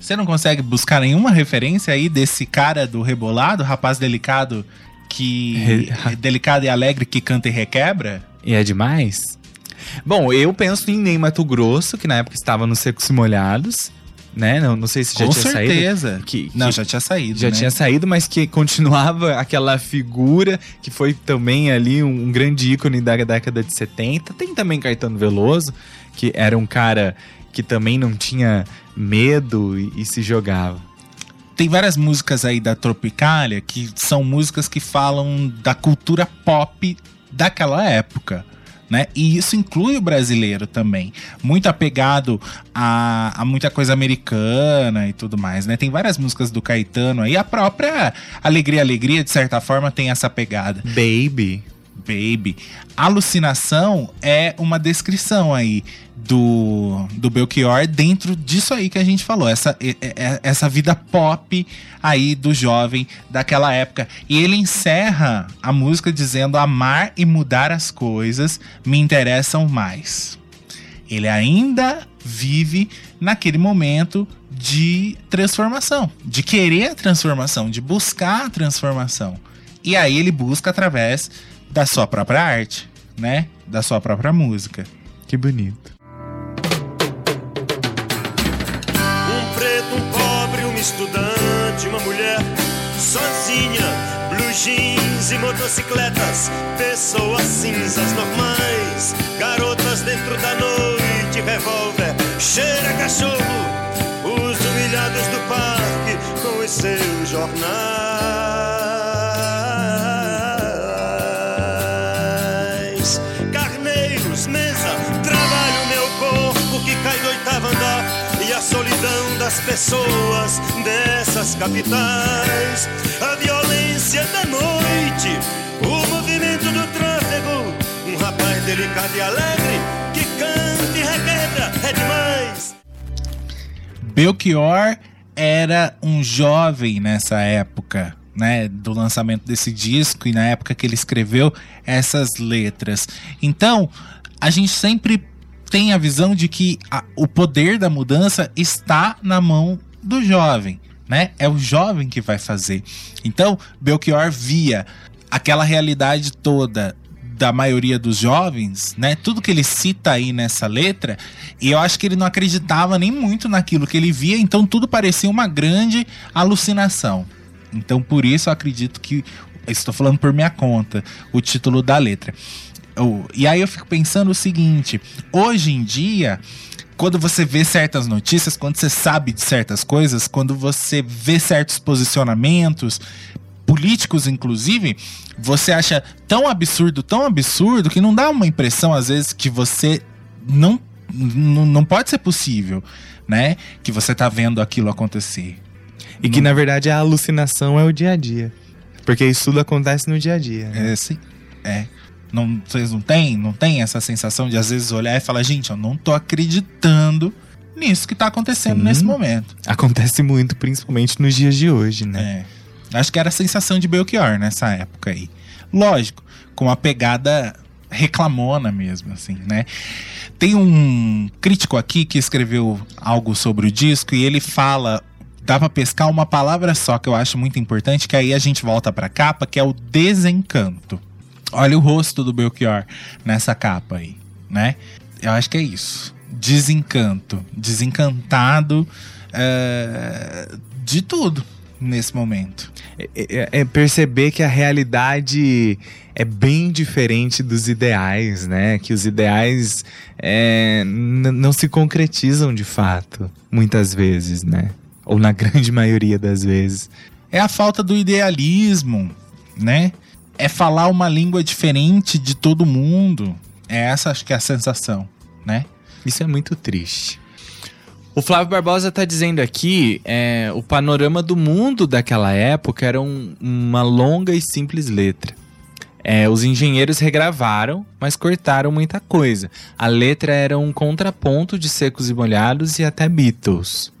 Você não consegue buscar nenhuma referência aí desse cara do rebolado, rapaz delicado que. Re- delicado e alegre que canta e requebra? E é demais? Bom, eu penso em Ney Mato Grosso, que na época estava nos Secos e Molhados, né? Não, não sei se já Com tinha saído. certeza. Que, Não, já tinha saído. já né? tinha saído, mas que continuava aquela figura que foi também ali um, um grande ícone da década de 70. Tem também Caetano Veloso, que era um cara que também não tinha medo e, e se jogava. Tem várias músicas aí da Tropicália que são músicas que falam da cultura pop daquela época. Né? E isso inclui o brasileiro também. Muito apegado a, a muita coisa americana e tudo mais, né? Tem várias músicas do Caetano aí. A própria Alegria, Alegria, de certa forma, tem essa pegada. Baby. Baby. Alucinação é uma descrição aí do, do Belchior dentro disso aí que a gente falou, essa, essa vida pop aí do jovem daquela época. E ele encerra a música dizendo: Amar e mudar as coisas me interessam mais. Ele ainda vive naquele momento de transformação, de querer a transformação, de buscar a transformação. E aí ele busca através da sua própria arte, né? Da sua própria música. Que bonito. Um preto, um pobre, um estudante, uma mulher sozinha, blue jeans e motocicletas, pessoas cinzas normais, garotas dentro da noite, revólver, cheira cachorro, os humilhados do parque com os seus jornais, das pessoas dessas capitais, a violência da noite, o movimento do tráfego, um rapaz delicado e alegre que canta e requebra, é demais. Belchior era um jovem nessa época, né, do lançamento desse disco e na época que ele escreveu essas letras. Então, a gente sempre tem a visão de que a- o poder da mudança está na mão do jovem, né? É o jovem que vai fazer. Então, Belchior via aquela realidade toda da maioria dos jovens, né? Tudo que ele cita aí nessa letra, e eu acho que ele não acreditava nem muito naquilo que ele via, então tudo parecia uma grande alucinação. Então por isso eu acredito que estou falando por minha conta, o título da letra. E aí eu fico pensando o seguinte: hoje em dia, quando você vê certas notícias, quando você sabe de certas coisas, quando você vê certos posicionamentos, políticos inclusive, você acha tão absurdo, tão absurdo, que não dá uma impressão, às vezes, que você não, não, não pode ser possível, né? Que você tá vendo aquilo acontecer. E que na verdade a alucinação é o dia a dia. Porque isso tudo acontece no dia a dia. né? É, sim. É. Não, vocês não têm? Não tem essa sensação de às vezes olhar e falar, gente, eu não tô acreditando nisso que tá acontecendo Sim. nesse momento. Acontece muito, principalmente nos dias de hoje, né? É. Acho que era a sensação de Belchior nessa época aí. Lógico, com uma pegada reclamona mesmo, assim, né? Tem um crítico aqui que escreveu algo sobre o disco e ele fala. Dá pra pescar uma palavra só que eu acho muito importante, que aí a gente volta pra capa, que é o desencanto. Olha o rosto do Belchior nessa capa aí, né? Eu acho que é isso. Desencanto. Desencantado é, de tudo nesse momento. É, é- é perceber que a realidade é bem diferente dos ideais, né? Que os ideais é, não se concretizam de fato, muitas vezes, né? Ou na grande maioria das vezes. É a falta do idealismo, né? É falar uma língua diferente de todo mundo, É essa acho que é a sensação, né? Isso é muito triste. O Flávio Barbosa tá dizendo aqui, é, o panorama do mundo daquela época era um- uma longa e simples letra. É, os engenheiros regravaram, mas cortaram muita coisa. A letra era um contraponto de secos e molhados e até Beatles.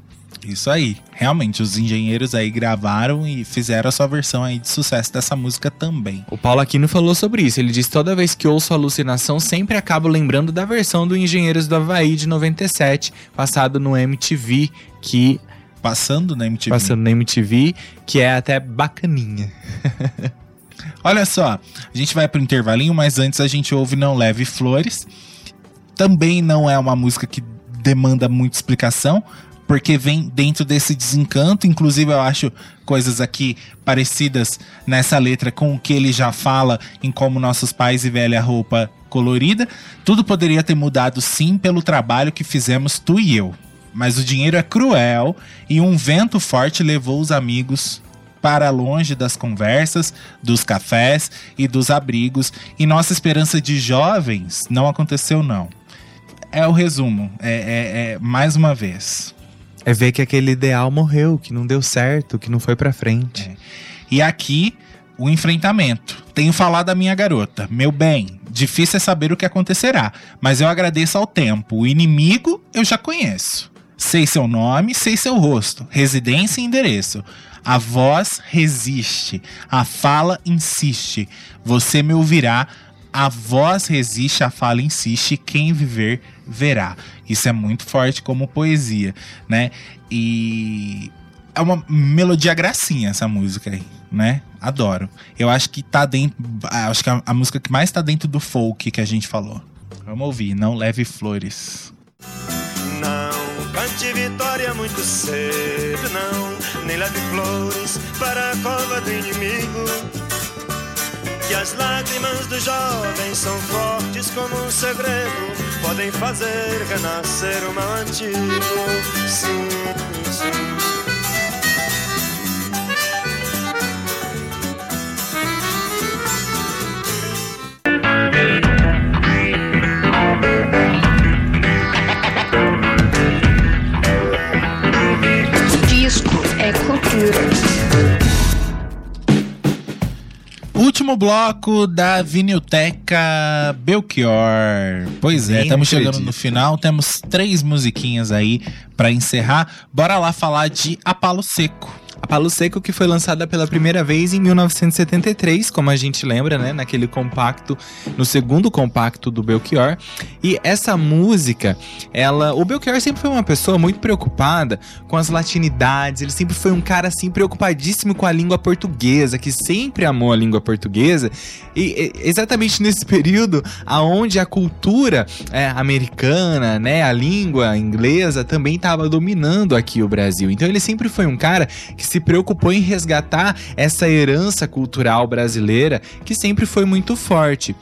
Isso aí. Realmente, os engenheiros aí gravaram e fizeram a sua versão aí de sucesso dessa música também. O Paulo Aquino falou sobre isso. Ele disse: toda vez que ouço alucinação, sempre acabo lembrando da versão do Engenheiros do Havaí de 97, passado no MTV, que. Passando na MTV. Passando na MTV, que é até bacaninha. Olha só, a gente vai pro intervalinho, mas antes a gente ouve Não Leve Flores. Também não é uma música que demanda muita explicação, porque vem dentro desse desencanto. Inclusive, eu acho coisas aqui parecidas nessa letra com o que ele já fala em como nossos pais e velha roupa colorida. Tudo poderia ter mudado sim pelo trabalho que fizemos tu e eu. Mas o dinheiro é cruel e um vento forte levou os amigos para longe das conversas, dos cafés e dos abrigos, e nossa esperança de jovens não aconteceu, não. É o resumo, é, é- é mais uma vez. É ver que aquele ideal morreu, que não deu certo, que não foi pra frente. E aqui, o enfrentamento. Tenho falado à minha garota, meu bem, difícil é saber o que acontecerá, mas eu agradeço ao tempo. O inimigo eu já conheço. Sei seu nome, sei seu rosto, residência e endereço. A voz resiste, a fala insiste. Você me ouvirá. A voz resiste, a fala insiste. Quem viver verá. Isso é muito forte como poesia, né? E é uma melodia gracinha essa música aí, né? Adoro. Eu acho que tá dentro. Acho que a, a música que mais tá dentro do folk que a gente falou. Vamos ouvir, não leve flores. Não cante vitória muito cedo, não. Nem leve flores para a cova do inimigo. Que as lágrimas dos jovens são fortes como um segredo. Podem fazer renascer o mal antigo. Sim. Último bloco da Vinilteca Belchior. Pois é, Nem estamos chegando no final. Temos três musiquinhas aí pra encerrar. Bora lá falar de Apalo Seco. A Palo Seco que foi lançada pela primeira vez em 1973, como a gente lembra, né? Naquele compacto, no segundo compacto do Belchior. E essa música, ela. O Belchior sempre foi uma pessoa muito preocupada com as latinidades. Ele sempre foi um cara assim preocupadíssimo com a língua portuguesa, que sempre amou a língua portuguesa. E, exatamente nesse período aonde a cultura é, americana, né, a língua inglesa também estava dominando aqui o Brasil. Então ele sempre foi um cara que se preocupou em resgatar essa herança cultural brasileira que sempre foi muito forte.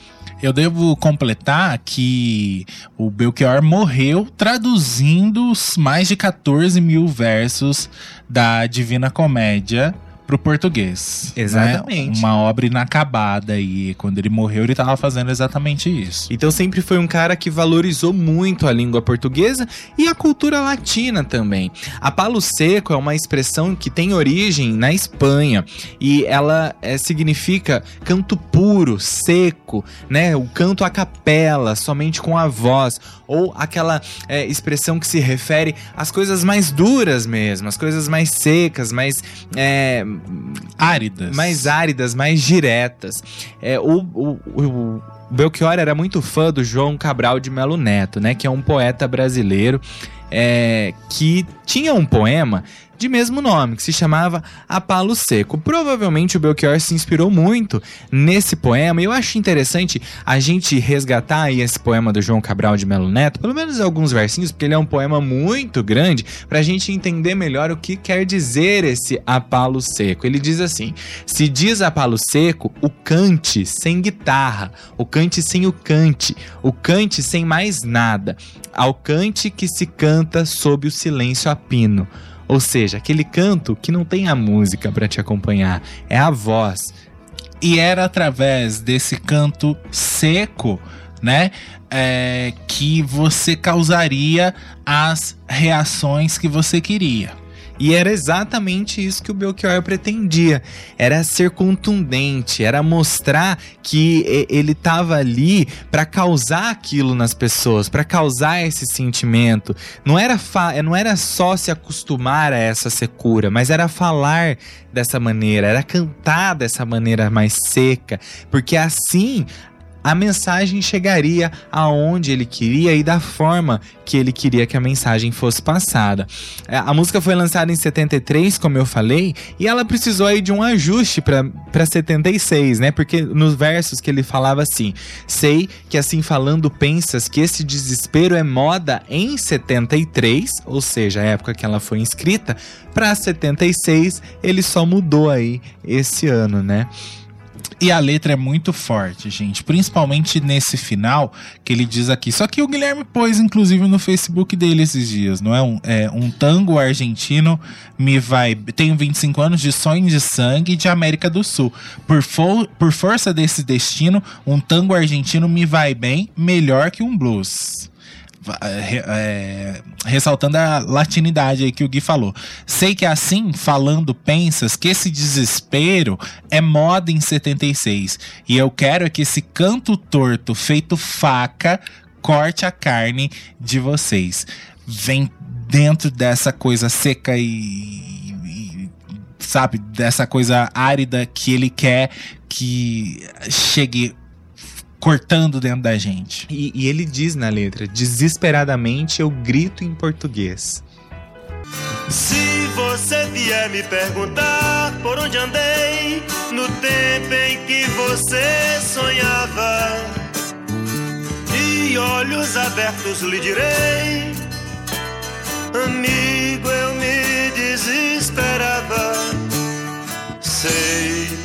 Eu devo completar que o Belchior morreu traduzindo os mais de 14 mil versos da Divina Comédia pro português. né? Exatamente. Uma obra inacabada e quando ele morreu ele estava fazendo exatamente isso. Então sempre foi um cara que valorizou muito a língua portuguesa e a cultura latina também. A palo seco é uma expressão que tem origem na Espanha e ela é, significa canto puro, seco, né? O canto a capela, somente com a voz ou aquela é, expressão que se refere às coisas mais duras mesmo, as coisas mais secas, mais é, Áridas. mais áridas, mais diretas. É, o, o, o Belchior era muito fã do João Cabral de Melo Neto, né? Que é um poeta brasileiro é, que tinha um poema de mesmo nome, que se chamava A Palo Seco. Provavelmente o Belchior se inspirou muito nesse poema, e eu acho interessante a gente resgatar esse poema do João Cabral de Melo Neto, pelo menos alguns versinhos, porque ele é um poema muito grande, pra gente entender melhor o que quer dizer esse A Palo Seco. Ele diz assim: se diz A Palo Seco, o cante sem guitarra, o cante sem o cante, o cante sem mais nada, ao cante que se canta sob o silêncio a pino. Ou seja, aquele canto que não tem a música pra te acompanhar, é a voz. E era através desse canto seco né? É, que você causaria as reações que você queria. E era exatamente isso que o Belchior pretendia. Era ser contundente, era mostrar que ele estava ali para causar aquilo nas pessoas, para causar esse sentimento. Não era, não era só se acostumar a essa secura, mas era falar dessa maneira, era cantar dessa maneira mais seca, porque assim a mensagem chegaria aonde ele queria e da forma que ele queria que a mensagem fosse passada. É, A música foi lançada em 73, como eu falei, e ela precisou aí de um ajuste para 76, né? Porque nos versos que ele falava assim: Sei que assim falando pensas que esse desespero é moda em 73, ou seja, a época que ela foi inscrita, para 76 ele só mudou aí esse ano, né? E a letra é muito forte, gente. Principalmente nesse final que ele diz aqui. Só que o Guilherme pôs, inclusive, no Facebook dele esses dias, não é? Um, é, um tango argentino me vai. Tenho 25 anos de sonho de sangue de América do Sul. Por, fo- por força desse destino, um tango argentino me vai bem, melhor que um blues. É, ressaltando a latinidade aí que o Gui falou. Sei que assim, falando, pensas que esse desespero é moda em 76. E eu quero é que esse canto torto feito faca corte a carne de vocês. Vem dentro dessa coisa seca e, e- sabe, dessa coisa árida que ele quer que chegue cortando dentro da gente. E, e ele diz na letra: desesperadamente eu grito em português. Se você vier me perguntar por onde andei no tempo em que você sonhava, e olhos abertos lhe direi, amigo, eu me desesperava. Sei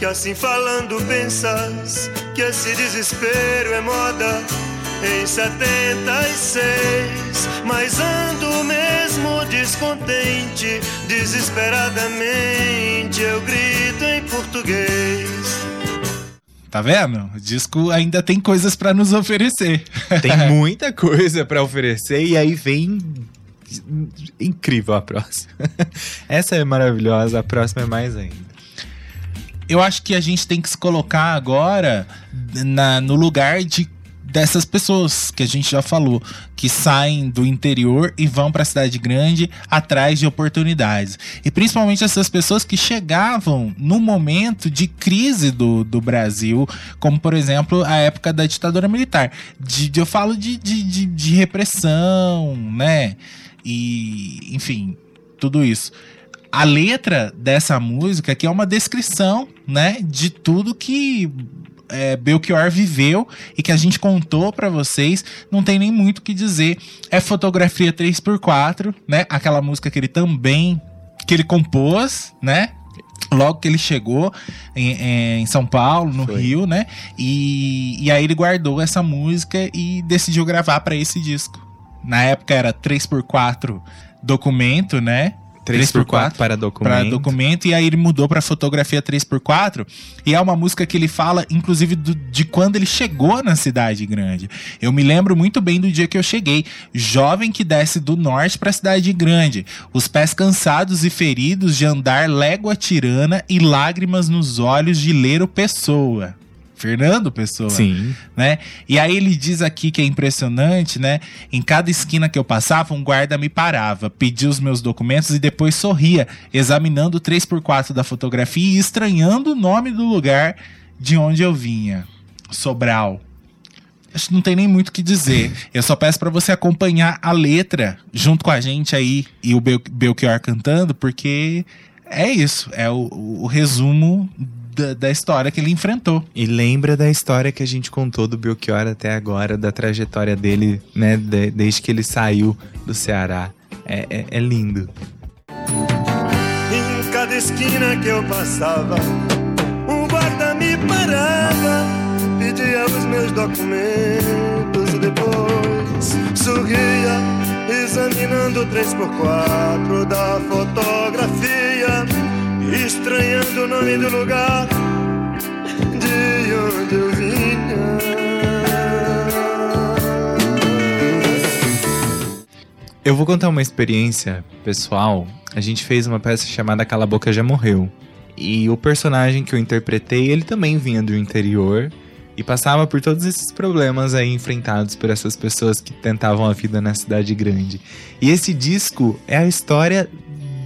que assim falando pensas que esse desespero é moda em 76, mas ando mesmo descontente, desesperadamente eu grito em português. Tá vendo? O disco ainda tem coisas pra nos oferecer. Tem muita coisa pra oferecer e aí vem incrível a próxima. Essa é maravilhosa, a próxima é mais ainda. Eu acho que a gente tem que se colocar agora na- no lugar de dessas pessoas que a gente já falou, que saem do interior e vão para a cidade grande atrás de oportunidades. E principalmente essas pessoas que chegavam no momento de crise do, do Brasil, como por exemplo a época da ditadura militar. De, de- eu falo de, de, de, de repressão, né? E, enfim, tudo isso. A letra dessa música aqui é uma descrição, né, de tudo que é, Belchior viveu e que a gente contou pra vocês, não tem nem muito o que dizer. É fotografia 3x4, né? Aquela música que ele também que ele compôs, né? Logo que ele chegou em, em São Paulo, no Foi. Rio, né? E, e aí ele guardou essa música e decidiu gravar pra esse disco. Na época era 3x4 documento, né? 3x4 para documento. Para documento, e aí ele mudou para fotografia 3x4. E é uma música que ele fala, inclusive, do- de quando ele chegou na cidade grande. Eu me lembro muito bem do dia que eu cheguei. Jovem que desce do norte para a cidade grande. Os pés cansados e feridos de andar légua tirana e lágrimas nos olhos de ler o Pessoa. Fernando Pessoa Sim. né? E aí ele diz aqui que é impressionante, né? Em cada esquina que eu passava, um guarda me parava, pedia os meus documentos e depois sorria, examinando o 3x4 da fotografia e estranhando o nome do lugar de onde eu vinha. Sobral. Acho que não tem nem muito o que dizer. Eu só peço pra você acompanhar a letra junto com a gente aí e o Bel Belchior cantando, porque é isso. É o, o resumo da, da história que ele enfrentou. E lembra da história que a gente contou do Belchior até agora, da trajetória dele, né? de- desde que ele saiu do Ceará. É, é- é lindo. Em cada esquina que eu passava, um guarda me parava, pedia os meus documentos e depois sorria, examinando o 3x4 da fotografia, estranhando o nome do lugar de onde eu vinha. Eu vou contar uma experiência pessoal. A gente fez uma peça chamada Cala Boca Já Morreu. E o personagem que eu interpretei, ele também vinha do interior e passava por todos esses problemas aí enfrentados por essas pessoas que tentavam a vida na cidade grande. E esse disco é a história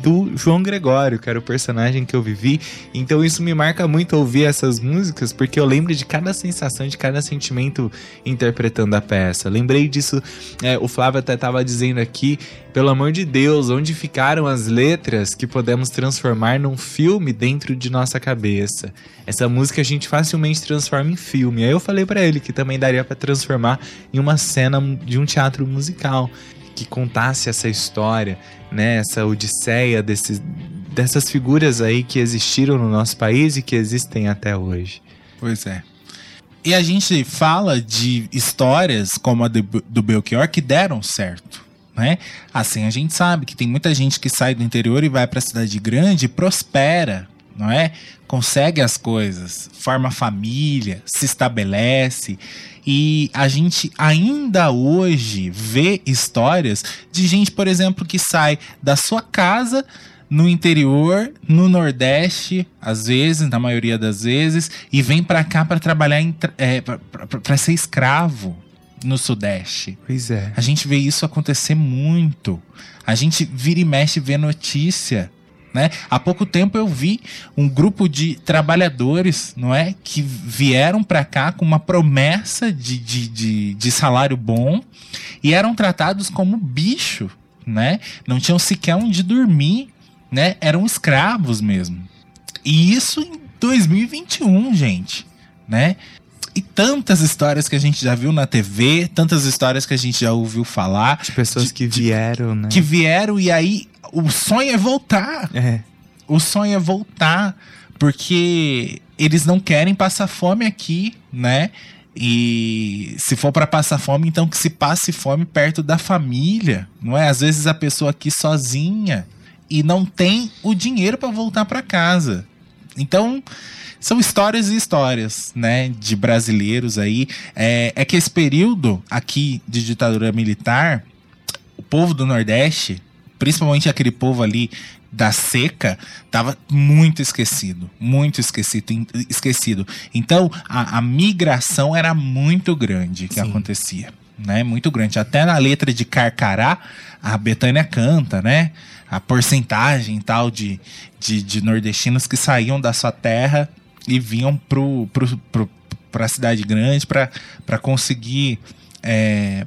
do João Gregório, que era o personagem que eu vivi. Então isso me marca muito ouvir essas músicas, porque eu lembro de cada sensação, de cada sentimento interpretando a peça. Lembrei disso, é, o Flávio até estava dizendo aqui, pelo amor de Deus, onde ficaram as letras que podemos transformar num filme dentro de nossa cabeça? Essa música a gente facilmente transforma em filme. Aí eu falei para ele que também daria para transformar em uma cena de um teatro musical que contasse essa história, né, essa odisseia dessas figuras aí que existiram no nosso país e que existem até hoje. Pois é. E a gente fala de histórias como a do, do Belchior que deram certo. Né? Assim, a gente sabe que tem muita gente que sai do interior e vai para a cidade grande e prospera, não é? Consegue as coisas, forma família, se estabelece. E a gente ainda hoje vê histórias de gente, por exemplo, que sai da sua casa no interior, no Nordeste, às vezes, na maioria das vezes, e vem para cá para trabalhar, é, para ser escravo no Sudeste. Pois é. A gente vê isso acontecer muito. A gente vira e mexe vê notícia né? Há pouco tempo eu vi um grupo de trabalhadores, não é, que vieram para cá com uma promessa de, de, de, de, salário bom e eram tratados como bicho, né? Não tinham sequer onde dormir, né? Eram escravos mesmo. E isso em 2021, gente, né? E tantas histórias que a gente já viu na TV, tantas histórias que a gente já ouviu falar. De pessoas de, que vieram, né? Que vieram e aí o sonho é voltar. É. O sonho é voltar. Porque eles não querem passar fome aqui, né? E se for para passar fome, então que se passe fome perto da família, não é? Às vezes a pessoa aqui sozinha e não tem o dinheiro para voltar para casa. Então, são histórias e histórias, né, de brasileiros aí. É, é que esse período aqui de ditadura militar, o povo do Nordeste principalmente aquele povo ali da seca, estava muito esquecido, muito esquecido, esquecido. Então, a, a migração era muito grande que Sim. acontecia, né? Muito grande. Até na letra de Carcará, a Betânia canta, né? A porcentagem tal de, de, de nordestinos que saíam da sua terra e vinham pro, pro, pro, pra cidade grande para conseguir é,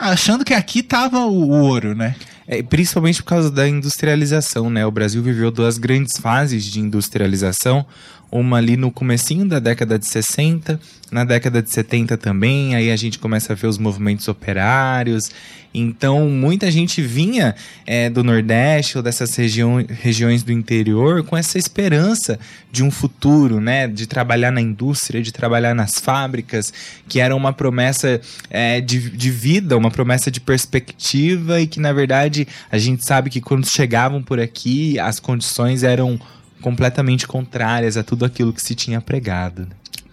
achando que aqui tava o ouro, né? É, principalmente por causa da industrialização, né? O Brasil viveu duas grandes fases de industrialização, uma ali no comecinho da década de 60, na década de 70 também, aí a gente começa a ver os movimentos operários. Então, muita gente vinha é, do Nordeste ou dessas região, regiões do interior com essa esperança de um futuro, né? De trabalhar na indústria, de trabalhar nas fábricas, que era uma promessa é, de, de vida, uma promessa de perspectiva e que, na verdade, a gente sabe que quando chegavam por aqui, as condições eram completamente contrárias a tudo aquilo que se tinha pregado.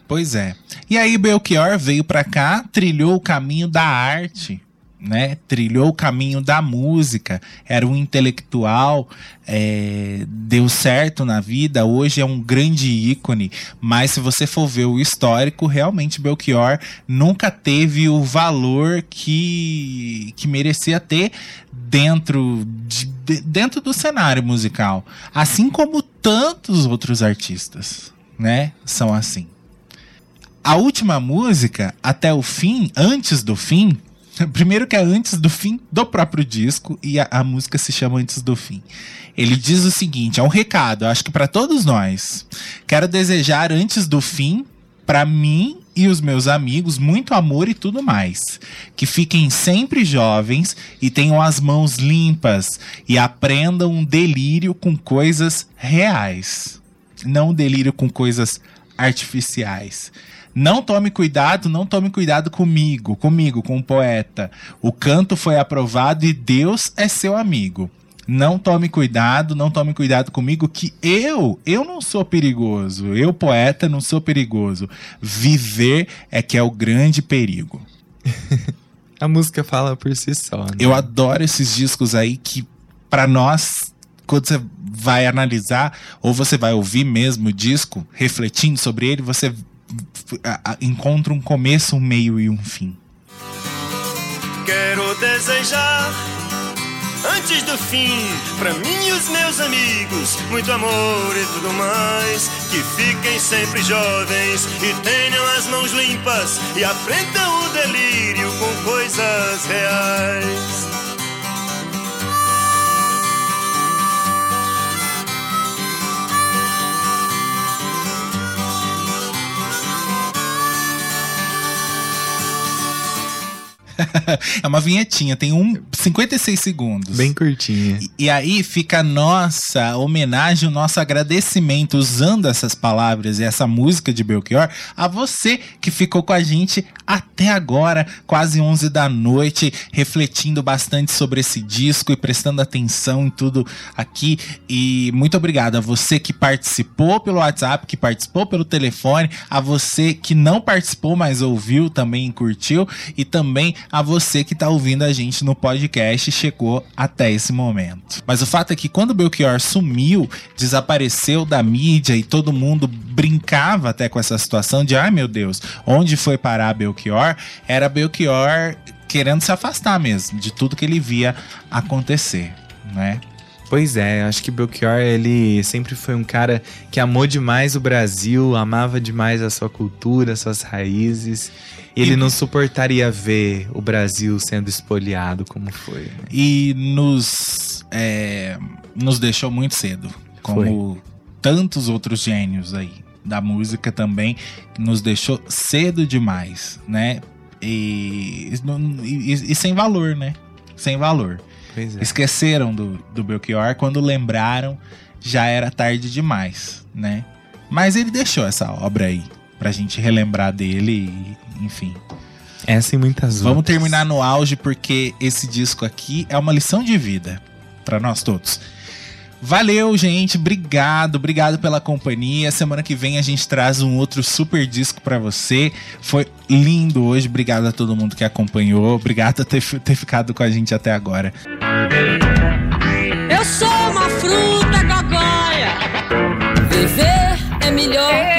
Pois é. E aí Belchior veio para cá, trilhou o caminho da arte, né? Trilhou o caminho da música, era um intelectual, é, deu certo na vida, hoje é um grande ícone, mas se você for ver o histórico, realmente Belchior nunca teve o valor que, que merecia ter dentro, de, de, dentro do cenário musical, assim como tantos outros artistas, né? São assim. A última música, até o fim, antes do fim, Primeiro que é antes do fim do próprio disco e a, a, música se chama Antes do Fim. Ele diz o seguinte, é um recado, acho que para todos nós. Quero desejar antes do fim para mim e os meus amigos muito amor e tudo mais. Que fiquem sempre jovens e tenham as mãos limpas e aprendam um delírio com coisas reais, não um delírio com coisas artificiais. Não tome cuidado, não tome cuidado comigo, comigo, com o poeta. O canto foi aprovado e Deus é seu amigo. Não tome cuidado, não tome cuidado comigo, que eu, eu não sou perigoso. Eu, poeta, não sou perigoso. Viver é que é o grande perigo. A música fala por si só. Né? Eu adoro esses discos aí que, pra nós, quando você vai analisar, ou você vai ouvir mesmo o disco, refletindo sobre ele, você encontra um começo, um meio e um fim. Quero desejar, antes do fim, pra mim e os meus amigos, muito amor e tudo mais. Que fiquem sempre jovens e tenham as mãos limpas e aprendam o delírio com coisas reais. é uma vinhetinha, tem um 56 segundos. Bem curtinha. E, e aí fica a nossa homenagem, o nosso agradecimento usando essas palavras e essa música de Belchior a você que ficou com a gente até agora, quase 11 da noite, refletindo bastante sobre esse disco e prestando atenção em tudo aqui. E muito obrigado a você que participou pelo WhatsApp, que participou pelo telefone, a você que não participou, mas ouviu também e curtiu, e também a você que tá ouvindo a gente no podcast e chegou até esse momento. Mas o fato é que quando Belchior sumiu, desapareceu da mídia e todo mundo brincava até com essa situação de ai meu Deus, onde foi parar Belchior? Era Belchior querendo se afastar mesmo de tudo que ele via acontecer, né? Pois é, acho que Belchior, ele sempre foi um cara que amou demais o Brasil, amava demais a sua cultura, suas raízes. E ele não suportaria ver o Brasil sendo espoliado como foi. né? e nos, é, nos deixou muito cedo, como tantos outros gênios aí da música também, nos deixou cedo demais, né? E, e, e sem valor, né? Sem valor. Pois é. Esqueceram do, do Belchior, quando lembraram, já era tarde demais, né? Mas ele deixou essa obra aí, pra gente relembrar dele, enfim. Essa e muitas Vamos outras. terminar no auge porque esse disco aqui é uma lição de vida pra nós todos. Valeu, gente. Obrigado, obrigado pela companhia. Semana que vem a gente traz um outro super disco pra você. Foi lindo hoje. Obrigado a todo mundo que acompanhou. Obrigado por ter, ter ficado com a gente até agora. Eu sou uma fruta gogóia. Viver é melhor